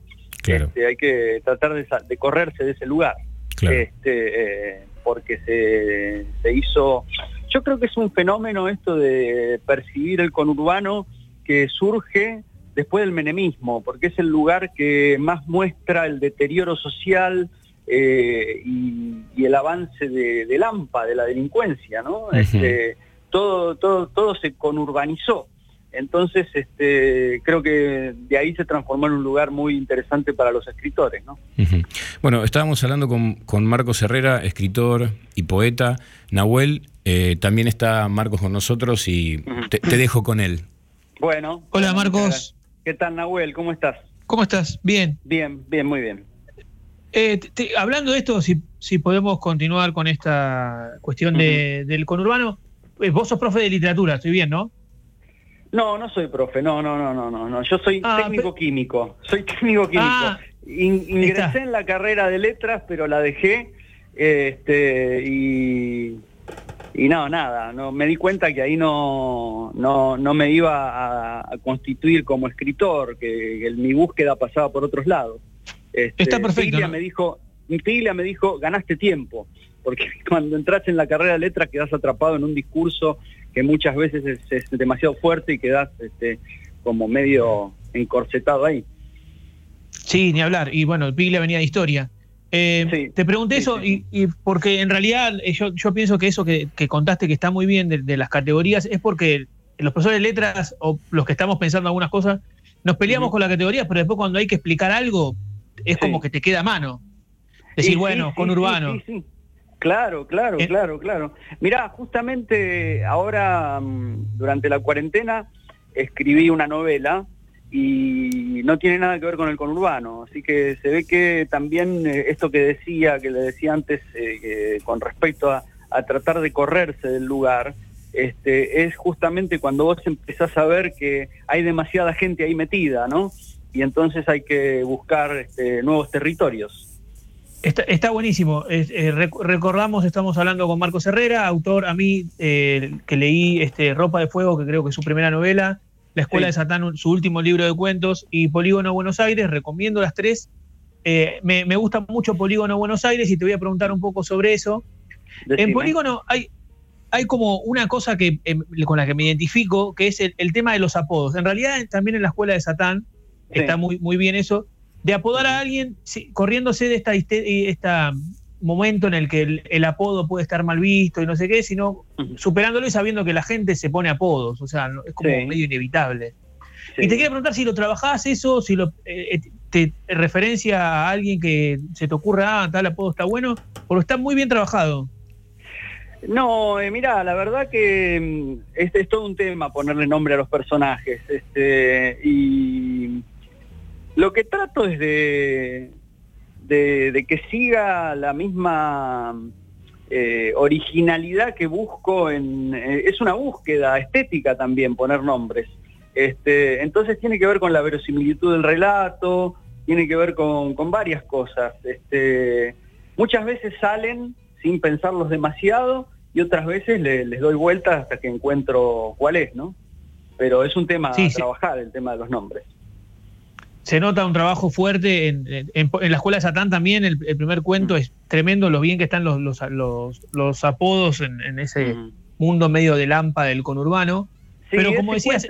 Claro. Este, hay que tratar de, correrse de ese lugar. Claro. Este, eh, porque se, se hizo... Yo creo que es un fenómeno esto de percibir el conurbano que surge después del menemismo, porque es el lugar que más muestra el deterioro social eh, y, y el avance de, del AMPA, de la delincuencia, ¿no? Este, todo, todo, todo se conurbanizó. Entonces, este, creo que de ahí se transformó en un lugar muy interesante para los escritores, ¿no? Bueno, estábamos hablando con, con Marcos Herrera, escritor y poeta. Nahuel, eh, también está Marcos con nosotros y te, te dejo con él. Bueno. Hola, Marcos. ¿Qué tal, Nahuel? ¿Cómo estás? ¿Cómo estás? Bien. Bien, bien, muy bien. Eh, te- te- hablando de esto, si, si podemos continuar con esta cuestión de- del conurbano, eh, vos sos profe de literatura, estoy bien, ¿no? No, no soy profe, no, no, no, no, no, no. Yo soy Ah, técnico químico, soy técnico químico. Ah, In- ingresé está. en la carrera de letras, pero la dejé, este, y, y no, nada, no, me di cuenta que ahí no, no, no me iba a, a constituir como escritor, que, mi búsqueda pasaba por otros lados. Este, Está perfecto, ¿no? me dijo, Piglia me dijo, ganaste tiempo, porque *laughs* cuando entras en la carrera de letras quedas atrapado en un discurso que muchas veces es, es demasiado fuerte y quedas este, como medio encorsetado ahí. Sí, ni hablar. Y bueno, Piglia venía de historia. Eh, te pregunté eso Y, y porque en realidad eh, yo, yo pienso que eso que, que contaste que está muy bien de, de las categorías es porque los profesores de letras o los que estamos pensando algunas cosas nos peleamos con la categoría, pero después cuando hay que explicar algo es como que te queda a mano. Decir, bueno, con urbano. sí, sí. Claro, claro, Eh. claro, claro. Mirá, justamente ahora, mm, durante la cuarentena, escribí una novela y no tiene nada que ver con el conurbano. Así que se ve que también eh, esto que decía, que le decía antes eh, con respecto a, a tratar de correrse del lugar, este, es justamente cuando vos empezás a ver que hay demasiada gente ahí metida, ¿no? Y entonces hay que buscar este, nuevos territorios. Está, está buenísimo. Eh, rec- recordamos, estamos hablando con Marcos Herrera, autor a mí, eh, que leí este, Ropa de Fuego, que creo que es su primera novela, La Escuela Sí. de Satán, su último libro de cuentos, y Polígono Buenos Aires. Recomiendo las tres. Eh, me, me gusta mucho Polígono Buenos Aires y te voy a preguntar un poco sobre eso. Decime. En Polígono hay, hay como una cosa que, em, con la que me identifico, que es el, el tema de los apodos. En realidad, también en la Escuela de Satán Sí. está muy, muy bien eso, de apodar a alguien sí, corriéndose de esta, histe- esta momento en el que el, el apodo puede estar mal visto y no sé qué, sino superándolo y sabiendo que la gente se pone apodos, o sea, es como Sí. medio inevitable. Sí. Y te quería preguntar si lo trabajás eso, si lo eh, te te referencia a alguien que se te ocurra, ah, tal apodo está bueno, porque está muy bien trabajado. No, eh, mira, la verdad que mm, este es todo un tema ponerle nombre a los personajes. Este, y lo que trato es de, de, de que siga la misma eh, originalidad que busco en. eh, es una búsqueda estética también poner nombres. Este, entonces tiene que ver con la verosimilitud del relato, tiene que ver con, con varias cosas. Este, muchas veces salen sin pensarlos demasiado y otras veces le- les doy vueltas hasta que encuentro cuál es, ¿no? Pero es un tema Sí, a sí. trabajar, el tema de los nombres. Se nota un trabajo fuerte en, en- en la escuela de Satán también. El, el primer cuento es tremendo lo bien que están los, los, los, los apodos en, en ese mundo medio de lampa del conurbano. Sí, Pero como decías,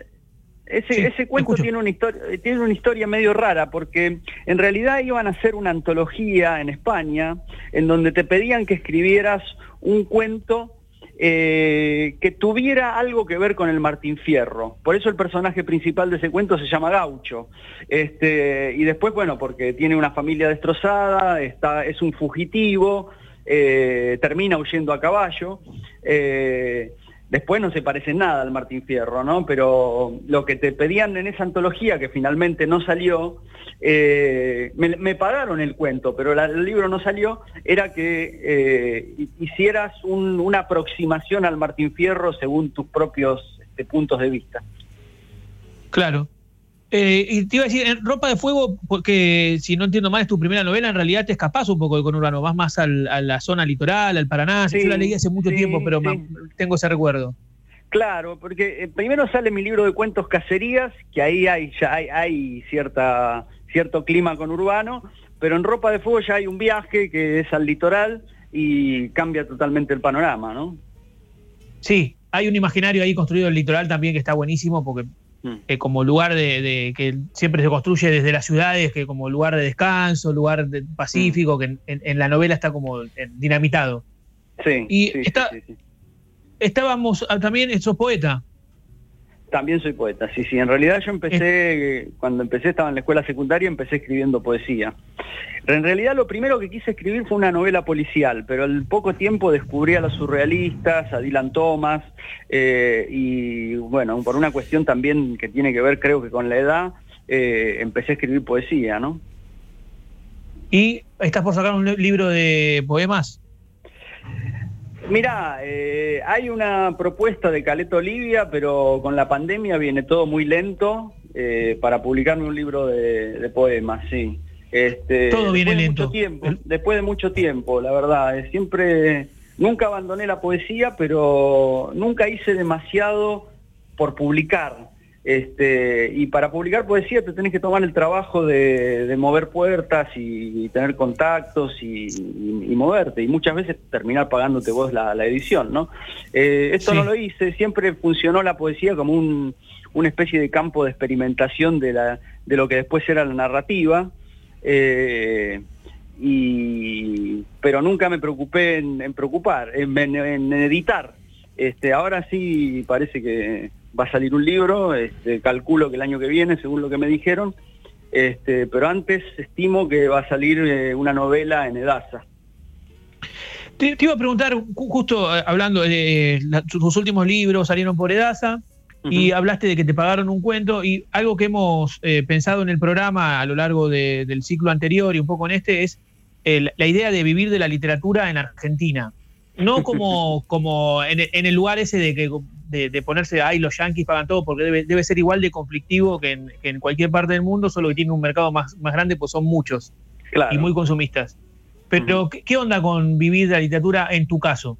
ese, Sí, ese cuento tiene una, historia, tiene una historia medio rara porque en realidad iban a hacer una antología en España en donde te pedían que escribieras un cuento eh, que tuviera algo que ver con el Martín Fierro. Por eso el personaje principal de ese cuento se llama Gaucho. Este, y después, bueno, porque tiene una familia destrozada, está, es un fugitivo, eh, termina huyendo a caballo. eh, Después no se parece nada al Martín Fierro, ¿no? Pero lo que te pedían en esa antología, que finalmente no salió, eh, me, pagaron el cuento, pero el libro no salió, era que eh, hi- hicieras un- una aproximación al Martín Fierro según tus propios este, puntos de vista. claro. Eh, y te iba a decir, en Ropa de Fuego, porque si no entiendo mal es tu primera novela, en realidad te escapás un poco del conurbano, vas más al- a la zona litoral, al Paraná. Sí, Yo la leí hace mucho sí, tiempo, pero sí. tengo ese recuerdo. Claro, porque eh, primero sale mi libro de cuentos cacerías, que ahí hay ya hay, hay cierta cierto clima conurbano, pero en Ropa de Fuego ya hay un viaje que es al litoral y cambia totalmente el panorama, ¿no? Sí, hay un imaginario ahí construido en el litoral también que está buenísimo, porque Mm. eh, como lugar de, de- que siempre se construye desde las ciudades, que como lugar de descanso, lugar de- pacífico, que en, la novela está como eh, dinamitado. Sí. Y sí, está- sí, sí. Estábamos ah, también, sos poeta. También soy poeta, sí, sí. En realidad yo empecé, eh, cuando empecé estaba en la escuela secundaria, empecé escribiendo poesía. En realidad lo primero que quise escribir fue una novela policial, pero al poco tiempo descubrí a los surrealistas, a Dylan Thomas, eh, y bueno, por una cuestión también que tiene que ver creo que con la edad, eh, empecé a escribir poesía, ¿no? Y estás por sacar un li- libro de poemas. Mira, eh, hay una propuesta de Caleta Olivia, pero con la pandemia viene todo muy lento eh, para publicarme un libro de, de poemas, sí. Este, Todo viene de lento. Mucho tiempo, después de mucho tiempo, la verdad. eh, Siempre, nunca abandoné la poesía, pero nunca hice demasiado por publicar. Este, y para publicar poesía te tenés que tomar el trabajo de, de mover puertas y, tener contactos y, y- y moverte. Y muchas veces terminar pagándote vos la, la edición, ¿no? Eh, esto Sí. no lo hice, siempre funcionó la poesía como un- una especie de campo de experimentación de, la, de lo que después era la narrativa. Eh, y, pero nunca me preocupé en, en preocupar, en, en- en editar. Este, ahora sí parece que va a salir un libro, este, calculo que el año que viene, según lo que me dijeron, este, pero antes estimo que va a salir eh, una novela en Edasa. Te, te iba a preguntar, ju- justo eh, hablando de la- tus últimos libros salieron por Edasa y hablaste de que te pagaron un cuento y algo que hemos eh, pensado en el programa a lo largo de- del ciclo anterior y un poco en este es el- la idea de vivir de la literatura en Argentina. No como, *laughs* como en el lugar ese de, que, de, de ponerse, ay, los yanquis pagan todo, porque debe, debe ser igual de conflictivo que en, que en cualquier parte del mundo, solo que tiene un mercado más, más grande, pues son muchos Claro. y muy consumistas. Pero, ¿qué, qué onda con vivir de la literatura en tu caso?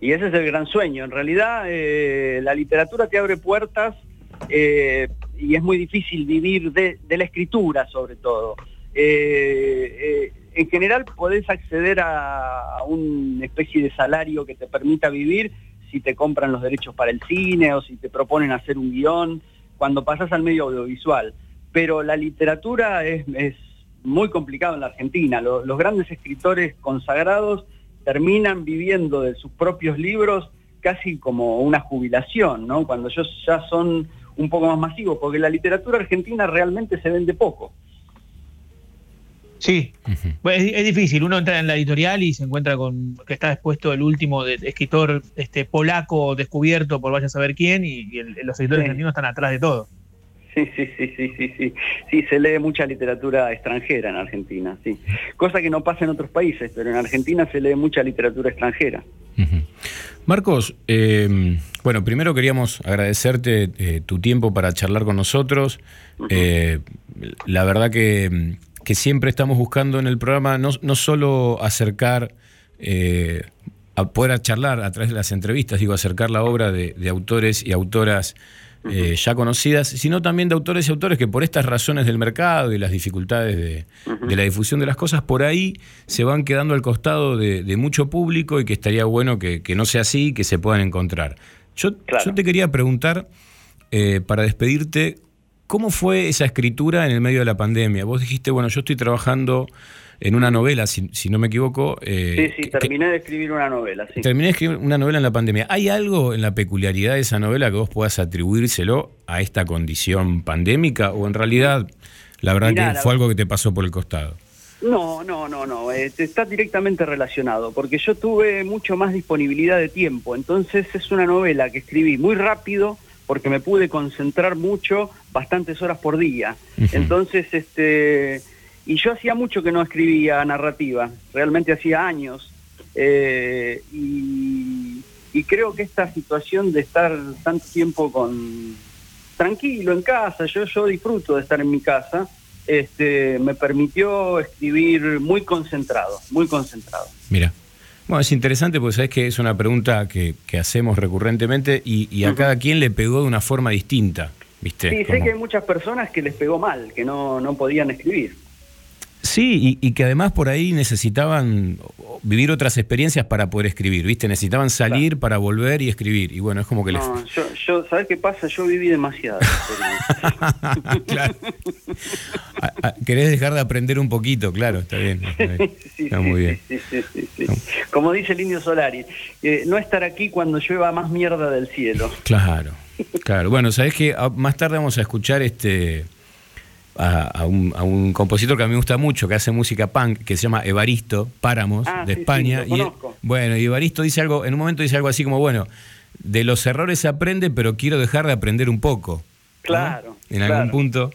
Y ese es el gran sueño. En realidad, eh, la literatura te abre puertas eh, y es muy difícil vivir de, de la escritura sobre todo. Eh, eh, en general podés acceder a, a una especie de salario que te permita vivir si te compran los derechos para el cine o si te proponen hacer un guion, cuando pasas al medio audiovisual. Pero la literatura es, muy complicado en la Argentina. Lo- los grandes escritores consagrados terminan viviendo de sus propios libros casi como una jubilación. Cuando ellos ya son un poco más masivos, porque la literatura argentina realmente se vende poco. Sí, Bueno, es, es difícil. Uno entra en la editorial y se encuentra con que está expuesto el último de- escritor este polaco descubierto por vaya a saber quién y, y el- los escritores Sí. argentinos están atrás de todo. Sí, sí, sí, sí, sí, sí. Sí, se lee mucha literatura extranjera en Argentina, sí. Cosa que no pasa en otros países, pero en Argentina se lee mucha literatura extranjera. Marcos, eh, bueno, primero queríamos agradecerte eh, tu tiempo para charlar con nosotros. Eh, la verdad que, que siempre estamos buscando en el programa no, no solo acercar, eh, a poder charlar a través de las entrevistas, digo, acercar la obra de, de autores y autoras eh, ya conocidas, sino también de autores y autores que por estas razones del mercado y las dificultades de, de la difusión de las cosas, por ahí se van quedando al costado de, de mucho público y que estaría bueno que, que no sea así, que se puedan encontrar. Yo, yo te quería preguntar, eh, para despedirte, ¿cómo fue esa escritura en el medio de la pandemia? Vos dijiste, bueno, yo estoy trabajando en una novela, si, si no me equivoco. eh, Sí, sí, terminé de escribir una novela, sí. Terminé de escribir una novela en la pandemia. ¿Hay algo en la peculiaridad de esa novela que vos puedas atribuírselo a esta condición pandémica? ¿O en realidad, la verdad Mirá, que la- fue algo que te pasó por el costado? No, no, no, no, eh, está directamente relacionado, porque yo tuve mucho más disponibilidad de tiempo, entonces es una novela que escribí muy rápido, porque me pude concentrar mucho, bastantes horas por día. Entonces, este, y yo hacía mucho que no escribía narrativa, realmente hacía años, eh, y, y creo que esta situación de estar tanto tiempo con tranquilo en casa, yo, yo disfruto de estar en mi casa, este, me permitió escribir muy concentrado, muy concentrado. Mira. Bueno, es interesante porque sabes que es una pregunta que, que hacemos recurrentemente y, y a cada quien le pegó de una forma distinta. ¿Viste? Sí, sé que hay muchas personas que les pegó mal, que no, no podían escribir. Sí, y, y que además por ahí necesitaban vivir otras experiencias para poder escribir, ¿viste? Necesitaban salir para volver y escribir. Y bueno, es como que les, No, yo, yo, ¿sabes qué pasa? Yo viví demasiado. *laughs* Claro. Querés dejar de aprender un poquito, claro, está bien. Está, bien. *laughs* Sí, Está sí, muy bien. sí, sí, sí, sí. Como dice el indio Solari, eh, no estar aquí cuando llueva más mierda del cielo. Claro, claro. Bueno, sabés que ah, más tarde vamos a escuchar este a, a un, a un compositor que a mí me gusta mucho, que hace música punk, que se llama Evaristo Páramos, Ah, de sí, sí, España. lo y, bueno, y Evaristo dice algo, en un momento dice algo así como, bueno, de los errores se aprende, pero quiero dejar de aprender un poco. Claro. En algún claro. punto.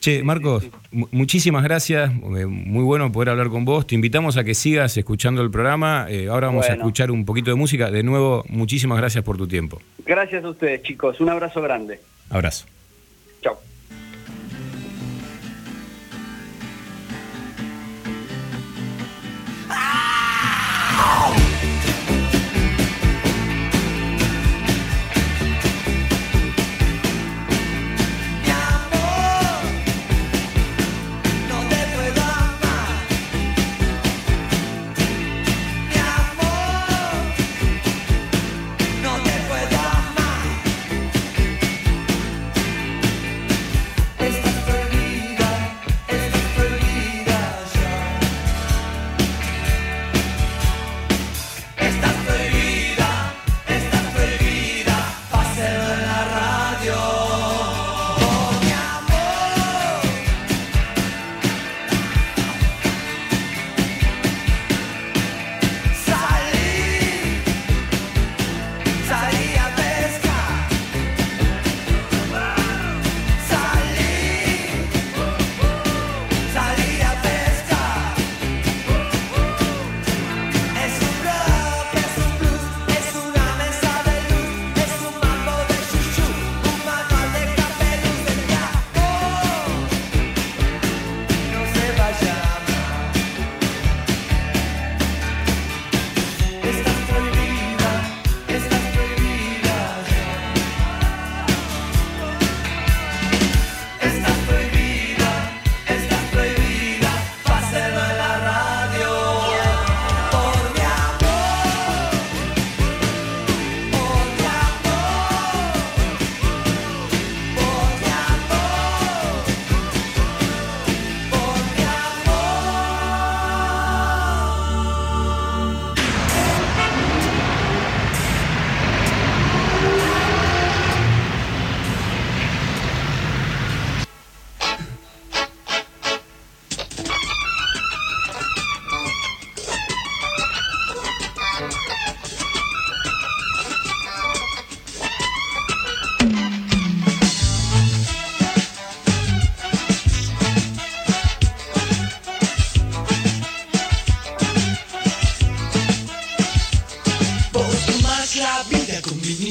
Che, Marcos, mu- muchísimas gracias. eh, Muy bueno poder hablar con vos. Te invitamos a que sigas escuchando el programa. Eh, ahora vamos a escuchar un poquito de música. De nuevo, muchísimas gracias por tu tiempo. Gracias a ustedes, chicos. Un abrazo grande. Abrazo.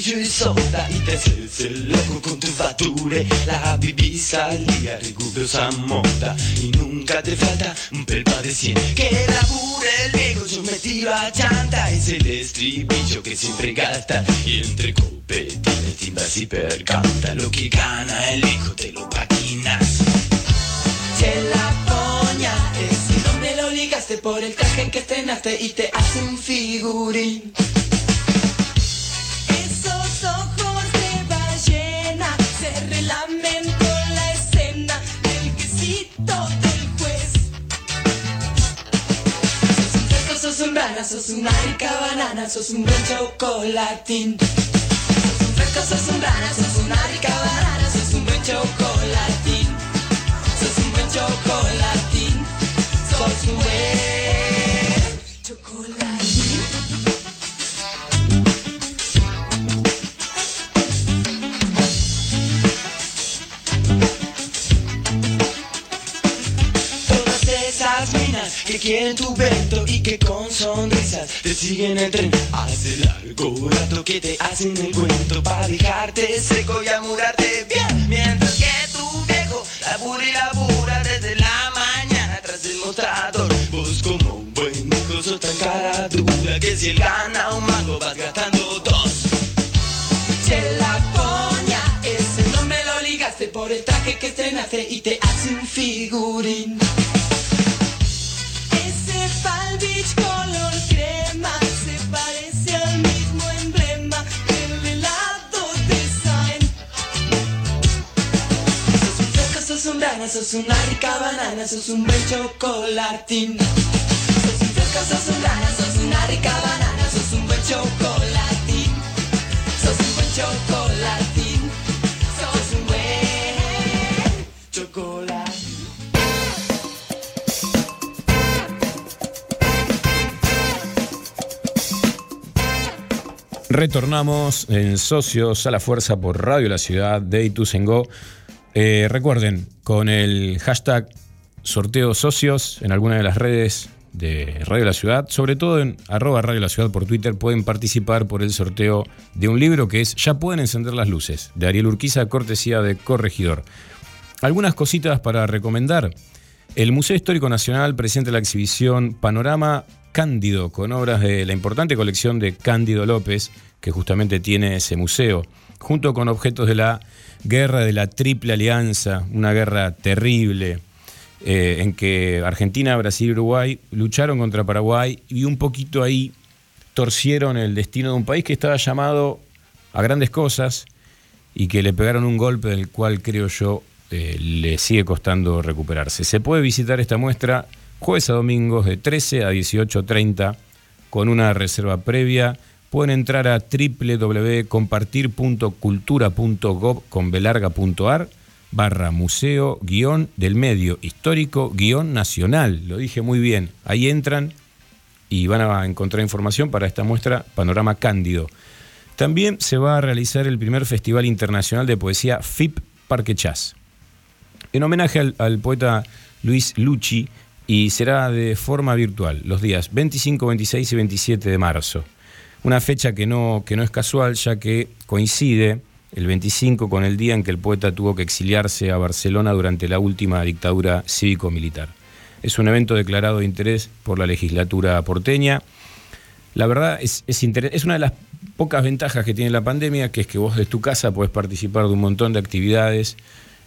Martillo y soda y te haces el loco con tu fatture La al día rigurosa moda y nunca te falta un pelpa de cien. Que labure el viejo, yo me tiro a chanta. Es el estribillo que siempre gasta. Y entre copetines, timbas y percanta. Lo que gana el hijo te lo paquinas. Se la poña es el nombre lo ligaste por el traje que estrenaste y te hace un figurín rana, sos una rica banana, sos un buen chocolatín. Sos un fresco, sos un rana, sos una rica banana, sos un buen chocolatín. Sos un buen chocolatín. Sos un buen quieren tu vento y que con sonrisas te siguen el tren. Hace largo rato que te hacen el cuento para dejarte seco y amurarte bien. Mientras que tu viejo labura y labura desde la mañana tras el mostrador. Vos como un buen hijo sos tan cara dura que si él gana un mango vas gastando dos. Se la poña, ese nombre lo ligaste por el traje que estrenaste y te hace un figurín un fresco, sos una rica banana, sos un buen chocolatín. Sos un fresco, sos un rana, sos una rica banana, sos un buen chocolatín. Sos un buen chocolatín. Sos un buen chocolatín. Retornamos en Socios a la Fuerza por Radio La Ciudad de Ituzaingó. Eh, recuerden, con el hashtag sorteo socios en alguna de las redes de Radio La Ciudad, sobre todo en arroba Radio La Ciudad por Twitter, pueden participar por el sorteo de un libro que es Ya pueden encender las luces, de Ariel Urquiza, cortesía de Corregidor. Algunas cositas para recomendar. El Museo Histórico Nacional presenta la exhibición Panorama Cándido, con obras de la importante colección de Cándido López, que justamente tiene ese museo, junto con objetos de la guerra de la Triple Alianza, una guerra terrible, eh, en que Argentina, Brasil y Uruguay lucharon contra Paraguay y un poquito ahí torcieron el destino de un país que estaba llamado a grandes cosas y que le pegaron un golpe del cual creo yo eh, le sigue costando recuperarse. Se puede visitar esta muestra jueves a domingos de 13 a 18.30 con una reserva previa. Pueden entrar a www.compartir.cultura.gov.ar barra museo guion del medio histórico guion nacional. Lo dije muy bien. Ahí entran y van a encontrar información para esta muestra Panorama Cándido. También se va a realizar el primer Festival Internacional de Poesía FIP Parque Chas. En homenaje al, al poeta Luis Lucci y será de forma virtual los días 25, 26 y 27 de marzo. Una fecha que no, que no es casual ya que coincide el 25 con el día en que el poeta tuvo que exiliarse a Barcelona durante la última dictadura cívico-militar. Es un evento declarado de interés por la legislatura porteña. La verdad es, es, es una de las pocas ventajas que tiene la pandemia, que es que vos desde tu casa podés participar de un montón de actividades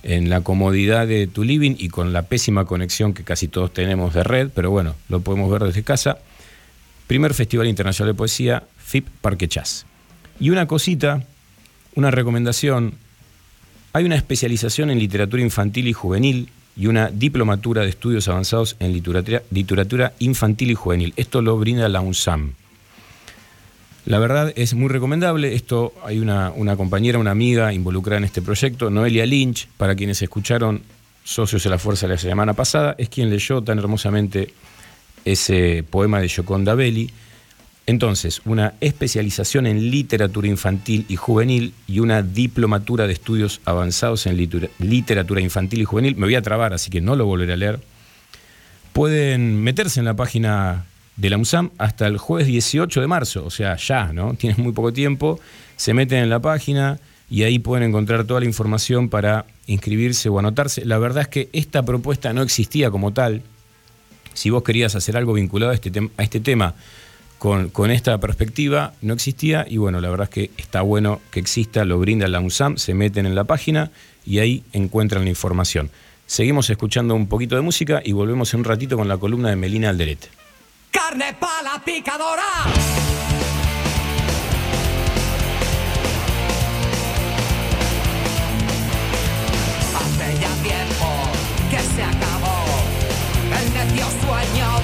en la comodidad de tu living y con la pésima conexión que casi todos tenemos de red, pero bueno, lo podemos ver desde casa. Primer Festival Internacional de Poesía, FIP Parque Chas. Y una cosita, una recomendación, hay una especialización en literatura infantil y juvenil y una diplomatura de estudios avanzados en literatura, infantil y juvenil. Esto lo brinda la UNSAM. La verdad es muy recomendable. Esto hay una, una compañera, una amiga involucrada en este proyecto, Noelia Lynch, para quienes escucharon Socios de la Fuerza la semana pasada, es quien leyó tan hermosamente ese poema de Gioconda Belli. Entonces, una especialización en literatura infantil y juvenil y una diplomatura de estudios avanzados en literatura infantil y juvenil. Me voy a trabar, así que no lo volveré a leer. Pueden meterse en la página de la UNSAM hasta el jueves 18 de marzo, o sea, ya, ¿no? *laughs* Tienen muy poco tiempo, se meten en la página y ahí pueden encontrar toda la información para inscribirse o anotarse. La verdad es que esta propuesta no existía como tal. Si vos querías hacer algo vinculado a este, este tema con, esta perspectiva, no existía y bueno, la verdad es que está bueno que exista, lo brinda la UNSAM, se meten en la página y ahí encuentran la información. Seguimos escuchando un poquito de música y volvemos en un ratito con la columna de Melina Alderete. Carne pala picadora. Ya tiempo que se acabó el necio sueño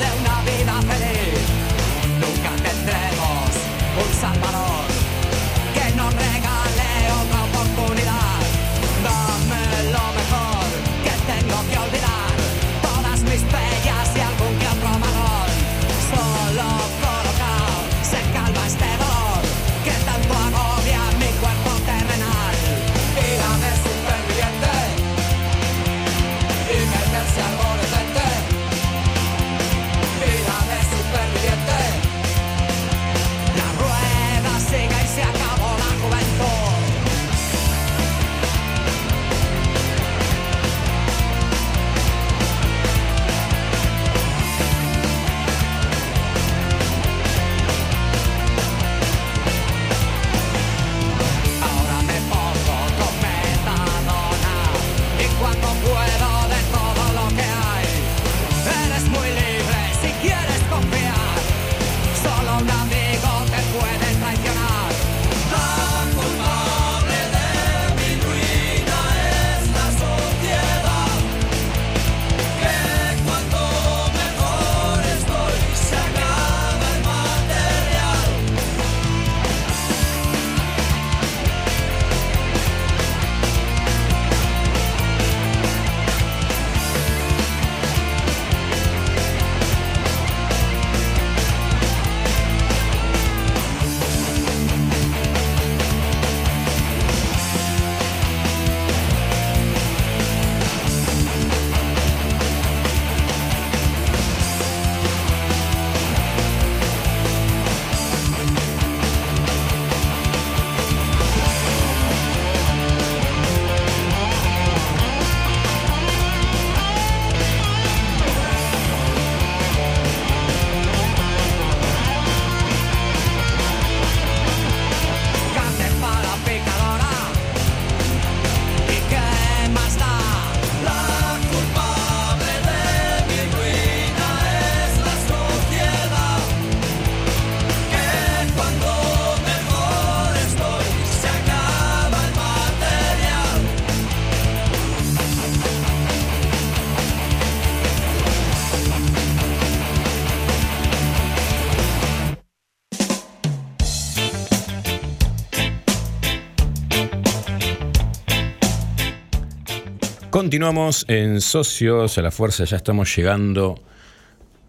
Continuamos en Socios a la Fuerza, ya estamos llegando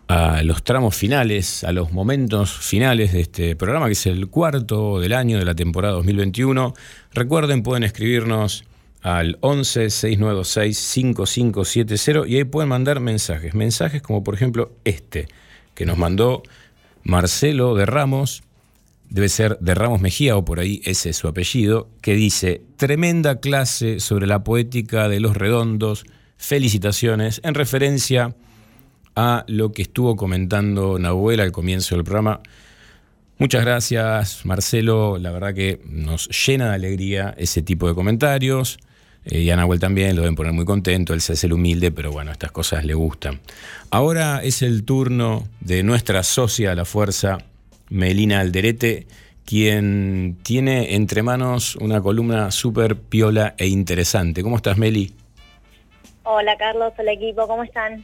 a los tramos finales, a los momentos finales de este programa, que es el cuarto del año de la temporada 2021. Recuerden, pueden escribirnos al 11 6926 5570 y ahí pueden mandar mensajes. Mensajes como por ejemplo este, que nos mandó Marcelo de Ramos, debe ser de Ramos Mejía o por ahí ese es su apellido, que dice, tremenda clase sobre la poética de los redondos, felicitaciones, en referencia a lo que estuvo comentando Nahuel al comienzo del programa. Muchas gracias, Marcelo. La verdad que nos llena de alegría ese tipo de comentarios. Eh, y a Nahuel también lo deben poner muy contento. Él se hace el humilde, pero bueno, estas cosas le gustan. Ahora es el turno de nuestra socia la fuerza, Melina Alderete, quien tiene entre manos una columna súper piola e interesante. ¿Cómo estás, Meli? Hola Carlos, hola equipo, ¿cómo están?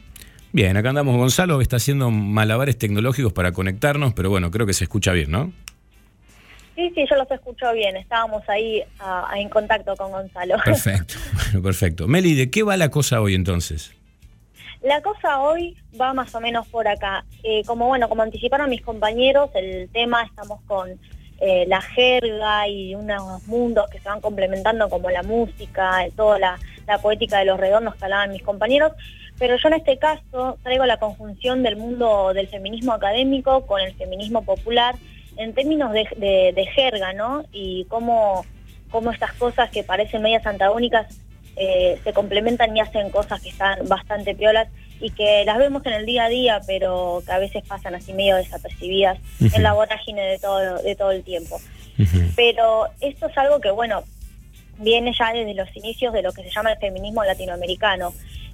Bien, acá andamos Gonzalo, que está haciendo malabares tecnológicos para conectarnos, pero bueno, creo que se escucha bien, ¿no? Sí, sí, yo los escucho bien, estábamos ahí ah, en contacto con Gonzalo. *laughs* Perfecto, bueno, perfecto. Meli, ¿de qué va la cosa hoy entonces? La cosa hoy va más o menos por acá. Eh, como bueno, como anticiparon mis compañeros, el tema estamos con eh, la jerga y unos mundos que se van complementando como la música, toda la, poética de los redondos que hablaban mis compañeros. Pero yo en este caso traigo la conjunción del mundo del feminismo académico con el feminismo popular en términos de, de- de jerga, ¿no? Y cómo, cómo estas cosas que parecen medias antagónicas eh, se complementan y hacen cosas que están bastante piolas y que las vemos en el día a día, pero que a veces pasan así medio desapercibidas en la vorágine de todo, de todo el tiempo. Pero esto es algo que, bueno, viene ya desde los inicios de lo que se llama el feminismo latinoamericano.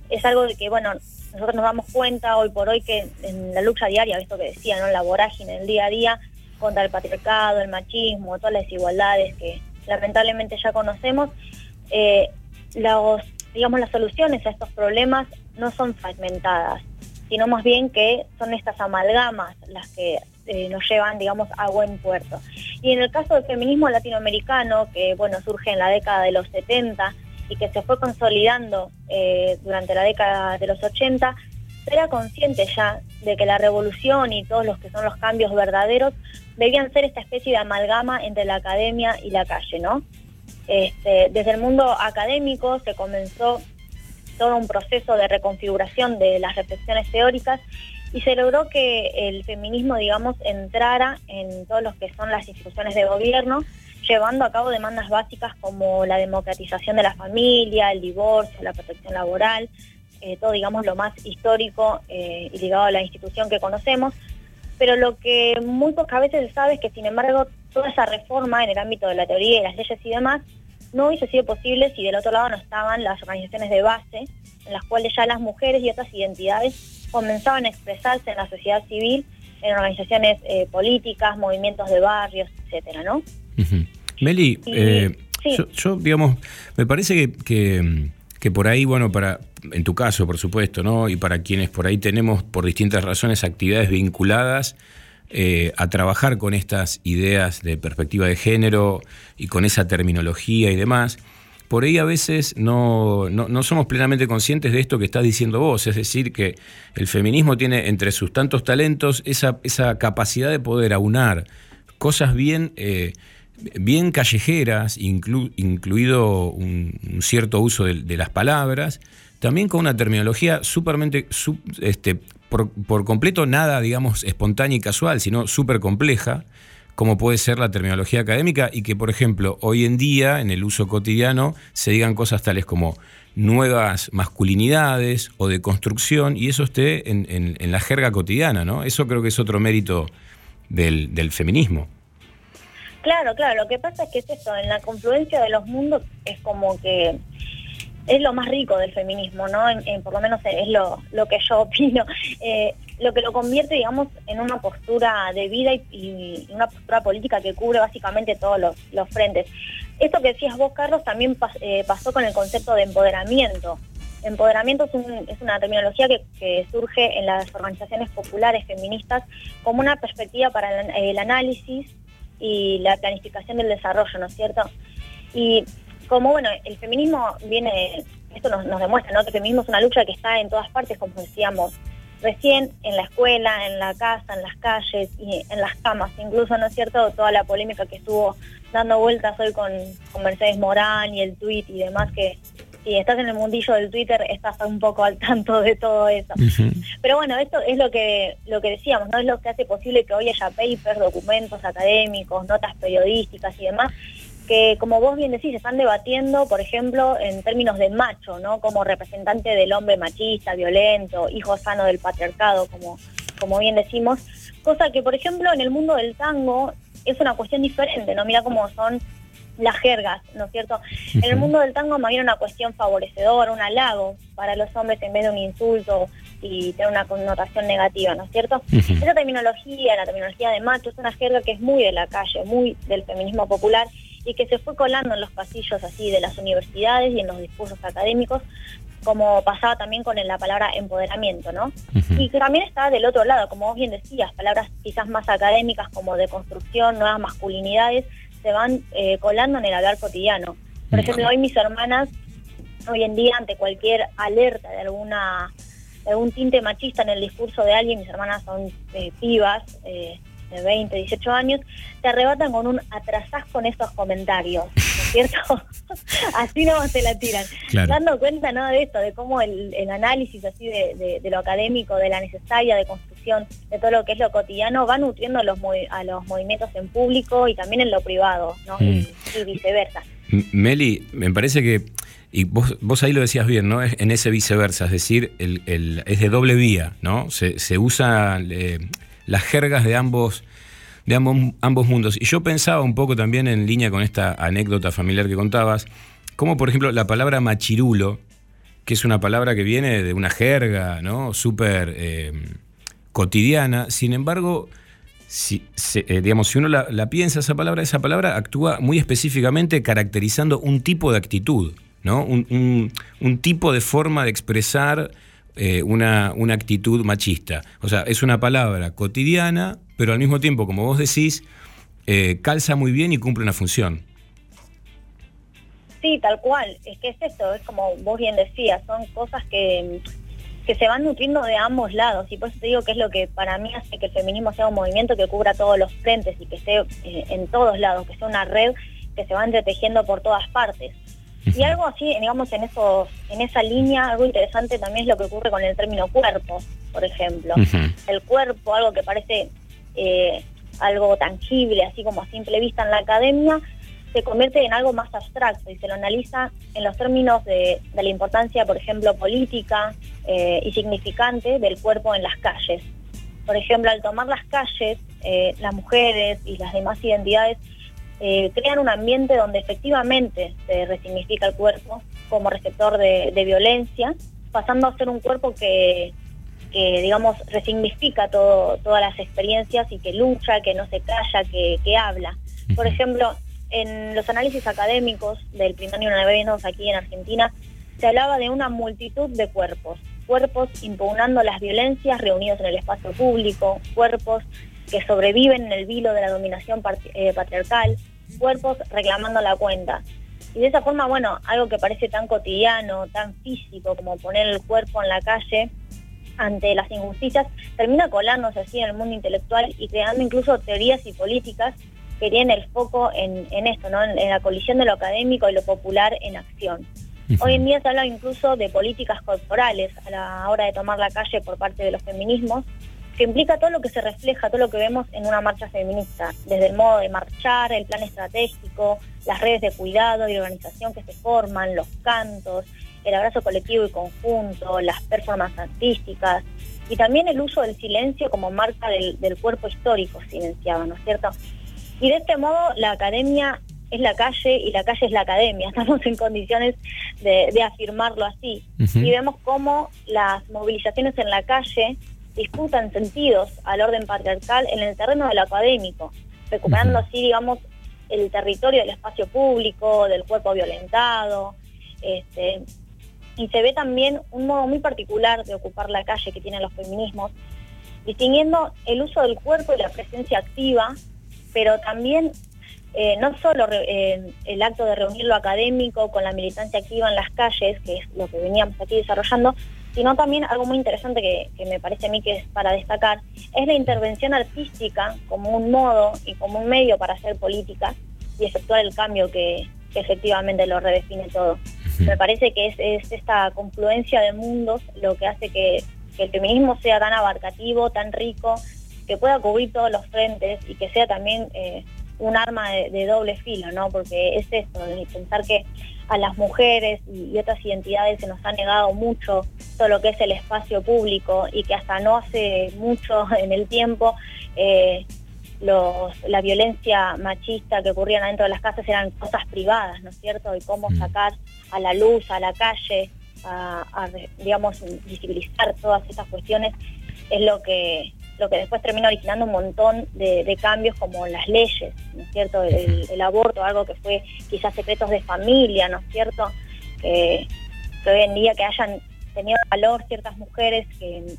Es algo de que, bueno, nosotros nos damos cuenta hoy por hoy que en la lucha diaria, esto que decía, ¿no? La vorágine del día a día contra el patriarcado, el machismo, todas las desigualdades que lamentablemente ya conocemos, eh, los, digamos, las soluciones a estos problemas no son fragmentadas, sino más bien que son estas amalgamas las que eh, nos llevan, digamos, a buen puerto. Y en el caso del feminismo latinoamericano, que bueno, surge en la década de los 70 y que se fue consolidando eh, durante la década de los 80, se era consciente ya de que la revolución y todos los que son los cambios verdaderos debían ser esta especie de amalgama entre la academia y la calle, ¿no? Este, desde el mundo académico se comenzó todo un proceso de reconfiguración de las reflexiones teóricas y se logró que el feminismo, digamos, entrara en todos los que son las instituciones de gobierno, llevando a cabo demandas básicas como la democratización de la familia, el divorcio, la protección laboral, eh, todo, digamos, lo más histórico eh, y ligado a la institución que conocemos. Pero lo que muy pocas veces se sabe es que, sin embargo, toda esa reforma en el ámbito de la teoría y las leyes y demás no hubiese sido posible si del otro lado no estaban las organizaciones de base, en las cuales ya las mujeres y otras identidades comenzaban a expresarse en la sociedad civil, en organizaciones eh, políticas, movimientos de barrios, etcétera, ¿no? Meli, Y- eh, sí. yo, yo, digamos, me parece que, que- que por ahí, bueno, para, en tu caso, por supuesto, ¿no? Y para quienes por ahí tenemos, por distintas razones, actividades vinculadas eh, a trabajar con estas ideas de perspectiva de género y con esa terminología y demás, por ahí a veces no, no, no somos plenamente conscientes de esto que estás diciendo vos, es decir, que el feminismo tiene entre sus tantos talentos esa, esa capacidad de poder aunar cosas bien, eh, bien callejeras, inclu- incluido un, cierto uso de, las palabras, también con una terminología supermente, su- este, por, por completo nada, digamos, espontánea y casual, sino súper compleja, como puede ser la terminología académica, y que, por ejemplo, hoy en día, en el uso cotidiano, se digan cosas tales como nuevas masculinidades o de construcción, y eso esté en, en- la jerga cotidiana, ¿no? Eso creo que es otro mérito del, del feminismo. Claro, claro, lo que pasa es que es esto, en la confluencia de los mundos es como que es lo más rico del feminismo, ¿no? Por lo menos es lo, lo que yo *laughs* opino. Eh, lo que lo convierte, digamos, en una postura de vida y, una postura política que cubre básicamente todos los, los frentes. Esto que decías vos, Carlos, también eh, pasó con el concepto de empoderamiento. Empoderamiento es, un- es una terminología que, que surge en las organizaciones populares feministas como una perspectiva para el, el análisis y la planificación del desarrollo, ¿no es cierto? Y como, bueno, el feminismo viene, esto nos, nos demuestra, ¿no? Que el feminismo es una lucha que está en todas partes, como decíamos recién, en la escuela, en la casa, en las calles y en las camas, incluso, ¿no es cierto? Toda la polémica que estuvo dando vueltas hoy con, con Mercedes Morán y el tweet y demás, que si estás en el mundillo del Twitter estás un poco al tanto de todo eso. Pero bueno, esto es lo que lo que decíamos, no es lo que hace posible que hoy haya papers, documentos académicos, notas periodísticas y demás que como vos bien decís, se están debatiendo, por ejemplo, en términos de macho, ¿no? Como representante del hombre machista, violento, hijo sano del patriarcado, como, como bien decimos, cosa que, por ejemplo, en el mundo del tango es una cuestión diferente, ¿no? Mira cómo son las jergas, ¿no es cierto? En el mundo del tango más bien una cuestión favorecedora, un halago para los hombres en vez de un insulto y tener una connotación negativa, ¿no es cierto? Esa terminología, la terminología de macho, es una jerga que es muy de la calle, muy del feminismo popular y que se fue colando en los pasillos así de las universidades y en los discursos académicos, como pasaba también con la palabra empoderamiento, ¿no? Y que también está del otro lado, como vos bien decías, palabras quizás más académicas como de construcción, nuevas masculinidades, se van eh, colando en el hablar cotidiano. Por ejemplo, hoy mis hermanas, hoy en día, ante cualquier alerta de alguna de algún tinte machista en el discurso de alguien, mis hermanas son eh, pibas, eh, de 20, 18 años, te arrebatan con un atrasás con estos comentarios, ¿no es ¿cierto? *laughs* así no se la tiran. Claro. Dando cuenta ¿no? de esto, de cómo el, el análisis así de, de- de lo académico, de la necesaria de construcción, de todo lo que es lo cotidiano, va nutriendo a los, movi- a los movimientos en público y también en lo privado, ¿no? Mm. Y, y viceversa. Meli, me parece que, y vos, vos ahí lo decías bien, ¿no? Es en ese viceversa, es decir, el, el- es de doble vía, ¿no? Se, se usan eh, las jergas de ambos, de ambos, mundos. Y yo pensaba un poco también en línea con esta anécdota familiar que contabas, como por ejemplo la palabra machirulo, que es una palabra que viene de una jerga, ¿no? Súper eh, cotidiana. Sin embargo, si, eh, digamos, si uno la, piensa esa palabra, esa palabra actúa muy específicamente caracterizando un tipo de actitud, ¿no? Un- un tipo de forma de expresar eh, una, una actitud machista. O sea, es una palabra cotidiana, pero al mismo tiempo, como vos decís, eh, calza muy bien y cumple una función. Sí, tal cual. Es que es esto, es como vos bien decías, son cosas que, que se van nutriendo de ambos lados. Y por eso te digo que es lo que para mí hace que el feminismo sea un movimiento que cubra todos los frentes y que esté eh, en todos lados, que sea una red que se va entretejiendo por todas partes. Y algo así, digamos, en esos, en esa línea, algo interesante también es lo que ocurre con el término cuerpo, por ejemplo. El cuerpo, algo que parece eh, algo tangible, así como a simple vista en la academia, se convierte en algo más abstracto y se lo analiza en los términos de, de la importancia, por ejemplo, política eh, y significante del cuerpo en las calles. Por ejemplo, al tomar las calles, eh, las mujeres y las demás identidades eh, crean un ambiente donde efectivamente se resignifica el cuerpo como receptor de, de violencia, pasando a ser un cuerpo que, que, digamos, resignifica todo, todas las experiencias y que lucha, que no se calla, que, que habla. Por ejemplo, en los análisis académicos del primer novenos aquí en Argentina, se hablaba de una multitud de cuerpos, cuerpos impugnando las violencias reunidos en el espacio público, cuerpos que sobreviven en el vilo de la dominación eh, patriarcal, cuerpos reclamando la cuenta. Y de esa forma, bueno, algo que parece tan cotidiano, tan físico como poner el cuerpo en la calle ante las injusticias, termina colándose así en el mundo intelectual y creando incluso teorías y políticas que tienen el foco en, en esto, ¿no? en, en la colisión de lo académico y lo popular en acción. Hoy en día se habla incluso de políticas corporales a la hora de tomar la calle por parte de los feminismos, que implica todo lo que se refleja, todo lo que vemos en una marcha feminista, desde el modo de marchar, el plan estratégico, las redes de cuidado y organización que se forman, los cantos, el abrazo colectivo y conjunto, las performances artísticas y también el uso del silencio como marca del, del cuerpo histórico silenciado, ¿no es cierto? Y de este modo la academia es la calle y la calle es la academia. *laughs* Estamos en condiciones de, de afirmarlo así. Y vemos cómo las movilizaciones en la calle disputan sentidos al orden patriarcal en el terreno de lo académico, recuperando así, digamos, el territorio del espacio público, del cuerpo violentado. Este, y se ve también un modo muy particular de ocupar la calle que tienen los feminismos, distinguiendo el uso del cuerpo y la presencia activa, pero también eh, no solo eh, el acto de reunir lo académico con la militancia activa en las calles, que es lo que veníamos aquí desarrollando, sino también algo muy interesante que, que me parece a mí que es para destacar, es la intervención artística como un modo y como un medio para hacer política y efectuar el cambio que, que efectivamente lo redefine todo. Me parece que es, es esta confluencia de mundos lo que hace que, que el feminismo sea tan abarcativo, tan rico, que pueda cubrir todos los frentes y que sea también eh, un arma de, de doble filo, ¿no? Porque es esto, de pensar que a las mujeres y, y otras identidades se nos ha negado mucho todo lo que es el espacio público y que hasta no hace mucho *laughs* en el tiempo eh, los, la violencia machista que ocurrían adentro de las casas eran cosas privadas, ¿no es cierto? Y cómo sacar a la luz, a la calle, a, a, digamos, visibilizar todas estas cuestiones es lo que lo que después termina originando un montón de, de cambios como las leyes, ¿no es cierto? El, el aborto, algo que fue quizás secretos de familia, ¿no es cierto? Que, que hoy en día que hayan tenido valor ciertas mujeres que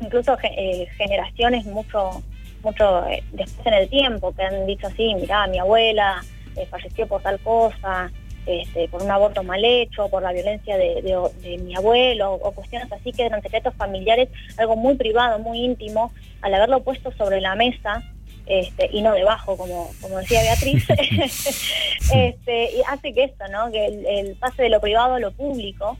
incluso eh, generaciones mucho mucho eh, después en el tiempo que han dicho así, mirá, mi abuela eh, falleció por tal cosa, este, por un aborto mal hecho, por la violencia de, de- de mi abuelo, o cuestiones así que eran secretos familiares, algo muy privado, muy íntimo, al haberlo puesto sobre la mesa, este, y no debajo, como, como decía Beatriz, *laughs* *laughs* este, y hace que esto, ¿no? que el, el pase de lo privado a lo público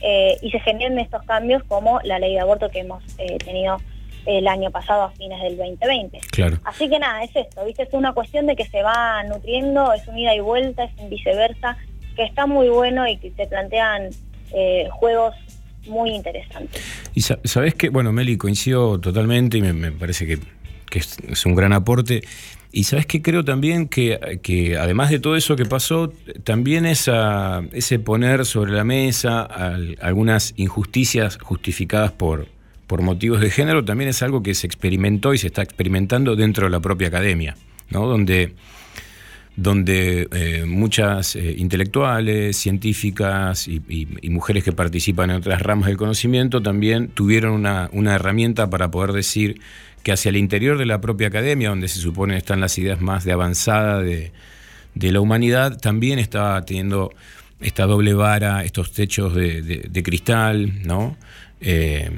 eh, y se generen estos cambios como la ley de aborto que hemos eh, tenido el año pasado a fines del 2020. Claro. Así que nada, es esto, ¿viste? Es una cuestión de que se va nutriendo, es un ida y vuelta, es un viceversa, que está muy bueno y que se plantean eh, juegos muy interesantes. Y sa- sabes que, bueno, Meli, coincido totalmente y me, me parece que, que es, es un gran aporte. Y sabes que creo también que, que además de todo eso que pasó, también esa, ese poner sobre la mesa al- algunas injusticias justificadas por, por motivos de género también es algo que se experimentó y se está experimentando dentro de la propia academia, ¿no? Donde donde eh, muchas eh, intelectuales, científicas y, mujeres que participan en otras ramas del conocimiento también tuvieron una, una herramienta para poder decir que hacia el interior de la propia academia, donde se supone están las ideas más de avanzada de, de la humanidad, también estaba teniendo esta doble vara, estos techos de, de- de cristal, ¿no? Eh,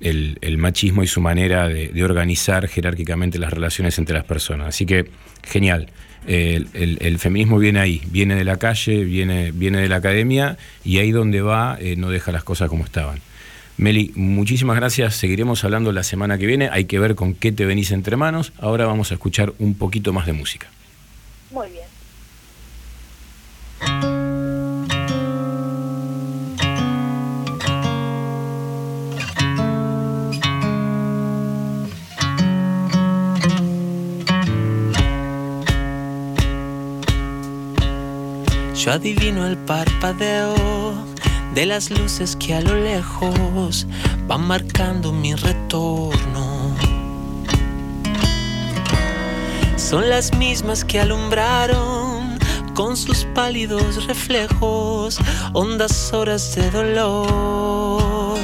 el, machismo y su manera de, organizar jerárquicamente las relaciones entre las personas. Así que, genial. El feminismo viene ahí, viene de la calle, viene, viene de la academia y ahí donde va eh, no deja las cosas como estaban. Meli, muchísimas gracias. Seguiremos hablando la semana que viene. Hay que ver con qué te venís entre manos. Ahora vamos a escuchar un poquito más de música. Muy bien. Adivino el parpadeo de las luces que a lo lejos van marcando mi retorno. Son las mismas que alumbraron con sus pálidos reflejos hondas horas de dolor.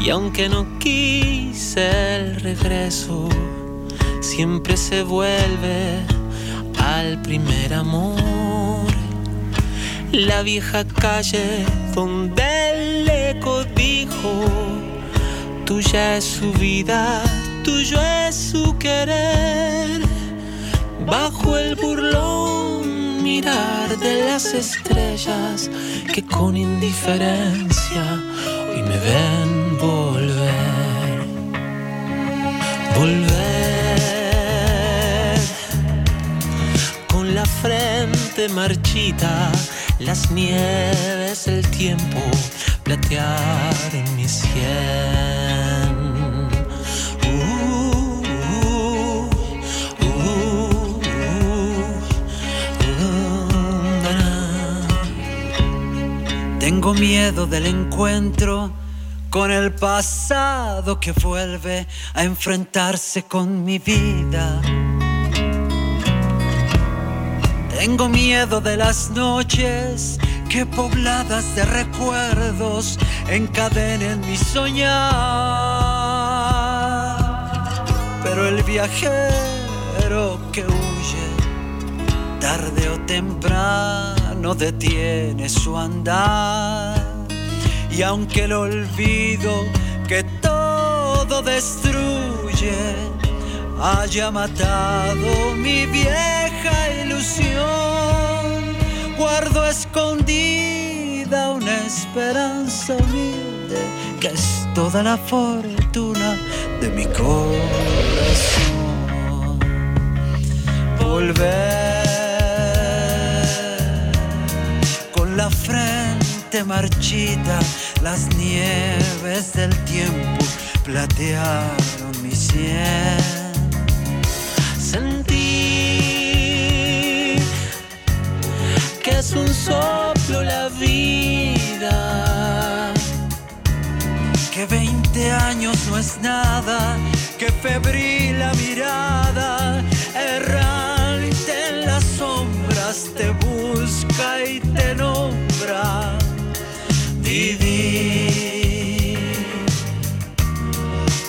Y aunque no quise el regreso, siempre se vuelve al primer amor. La vieja calle donde el eco dijo, tuya es su vida, tuyo es su querer. Bajo el burlón mirar de las estrellas que con indiferencia hoy me ven volver. Volver con la frente marchita, las nieves del tiempo platearon mi sien. Uh, uh, uh, Tengo miedo del encuentro con el pasado que vuelve a enfrentarse con mi vida. Tengo miedo de las noches que pobladas de recuerdos encadenen mi soñar. Pero el viajero que huye, tarde o temprano detiene su andar. Y aunque el olvido que todo destruye haya matado mi ilusión, guardo escondida una esperanza humilde que es toda la fortuna de mi corazón. Volver con la frente marchita, las nieves del tiempo platearon mi sien. Sentí es un soplo la vida. Que 20 años no es nada, que febril la mirada, errante en las sombras, te busca y te nombra. Vivir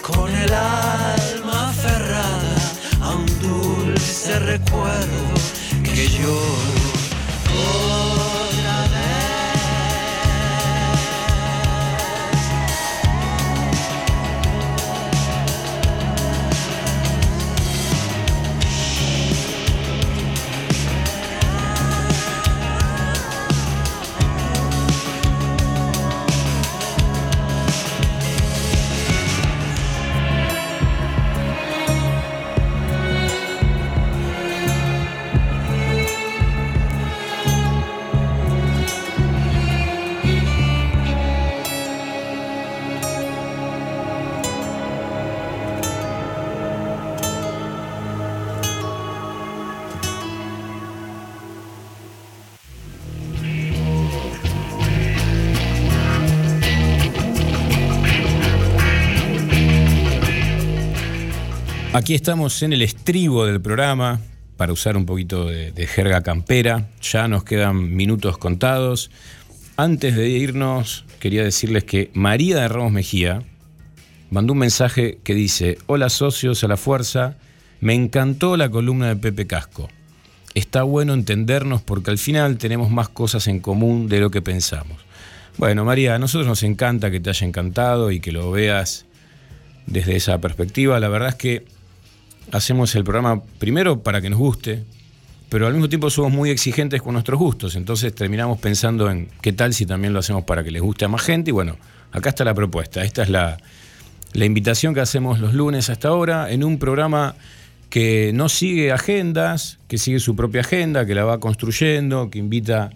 con el alma aferrada a un dulce recuerdo que lloro otra Aquí estamos en el estribo del programa, para usar un poquito de, jerga campera. Ya nos quedan minutos contados. Antes de irnos, quería decirles que María de Ramos Mejía mandó un mensaje que dice, hola socios a la fuerza, me encantó la columna de Pepe Casco. Está bueno entendernos porque al final tenemos más cosas en común de lo que pensamos. Bueno, María, a nosotros nos encanta que te haya encantado y que lo veas desde esa perspectiva. La verdad es que hacemos el programa primero para que nos guste, pero al mismo tiempo somos muy exigentes con nuestros gustos, entonces terminamos pensando en qué tal si también lo hacemos para que les guste a más gente. Y bueno, acá está la propuesta, esta es la, invitación que hacemos los lunes hasta ahora en un programa que no sigue agendas, que sigue su propia agenda, que la va construyendo, que invita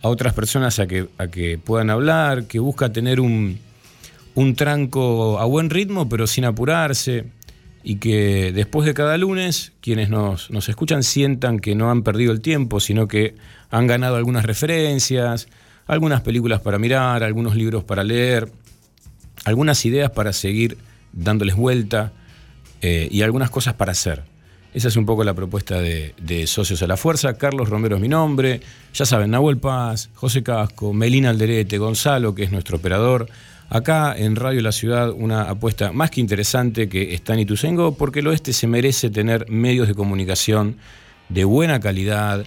a otras personas a que, puedan hablar, que busca tener un tranco a buen ritmo, pero sin apurarse, y que después de cada lunes quienes nos, nos escuchan sientan que no han perdido el tiempo, sino que han ganado algunas referencias, algunas películas para mirar, algunos libros para leer, algunas ideas para seguir dándoles vuelta eh, y algunas cosas para hacer. Esa es un poco la propuesta de, de Socios a la Fuerza. Carlos Romero es mi nombre. Ya saben, Nahuel Paz, José Casco, Melina Alderete, Gonzalo, que es nuestro operador. Acá en Radio La Ciudad, una apuesta más que interesante que está en Ituzaingó, porque el oeste se merece tener medios de comunicación de buena calidad,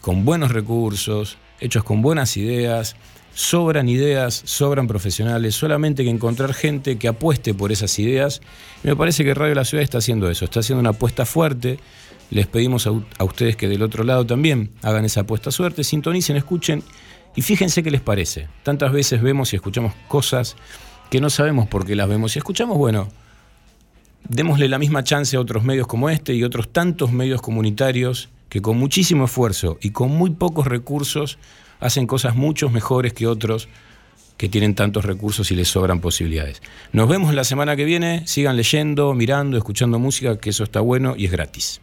con buenos recursos, hechos con buenas ideas. Sobran ideas, sobran profesionales, solamente que encontrar gente que apueste por esas ideas. Me parece que Radio La Ciudad está haciendo eso, está haciendo una apuesta fuerte. Les pedimos a, a ustedes que del otro lado también hagan esa apuesta suerte, sintonicen, escuchen y fíjense qué les parece. Tantas veces vemos y escuchamos cosas que no sabemos por qué las vemos y escuchamos, bueno, démosle la misma chance a otros medios como este y otros tantos medios comunitarios que con muchísimo esfuerzo y con muy pocos recursos hacen cosas mucho mejores que otros que tienen tantos recursos y les sobran posibilidades. Nos vemos la semana que viene, sigan leyendo, mirando, escuchando música, que eso está bueno y es gratis.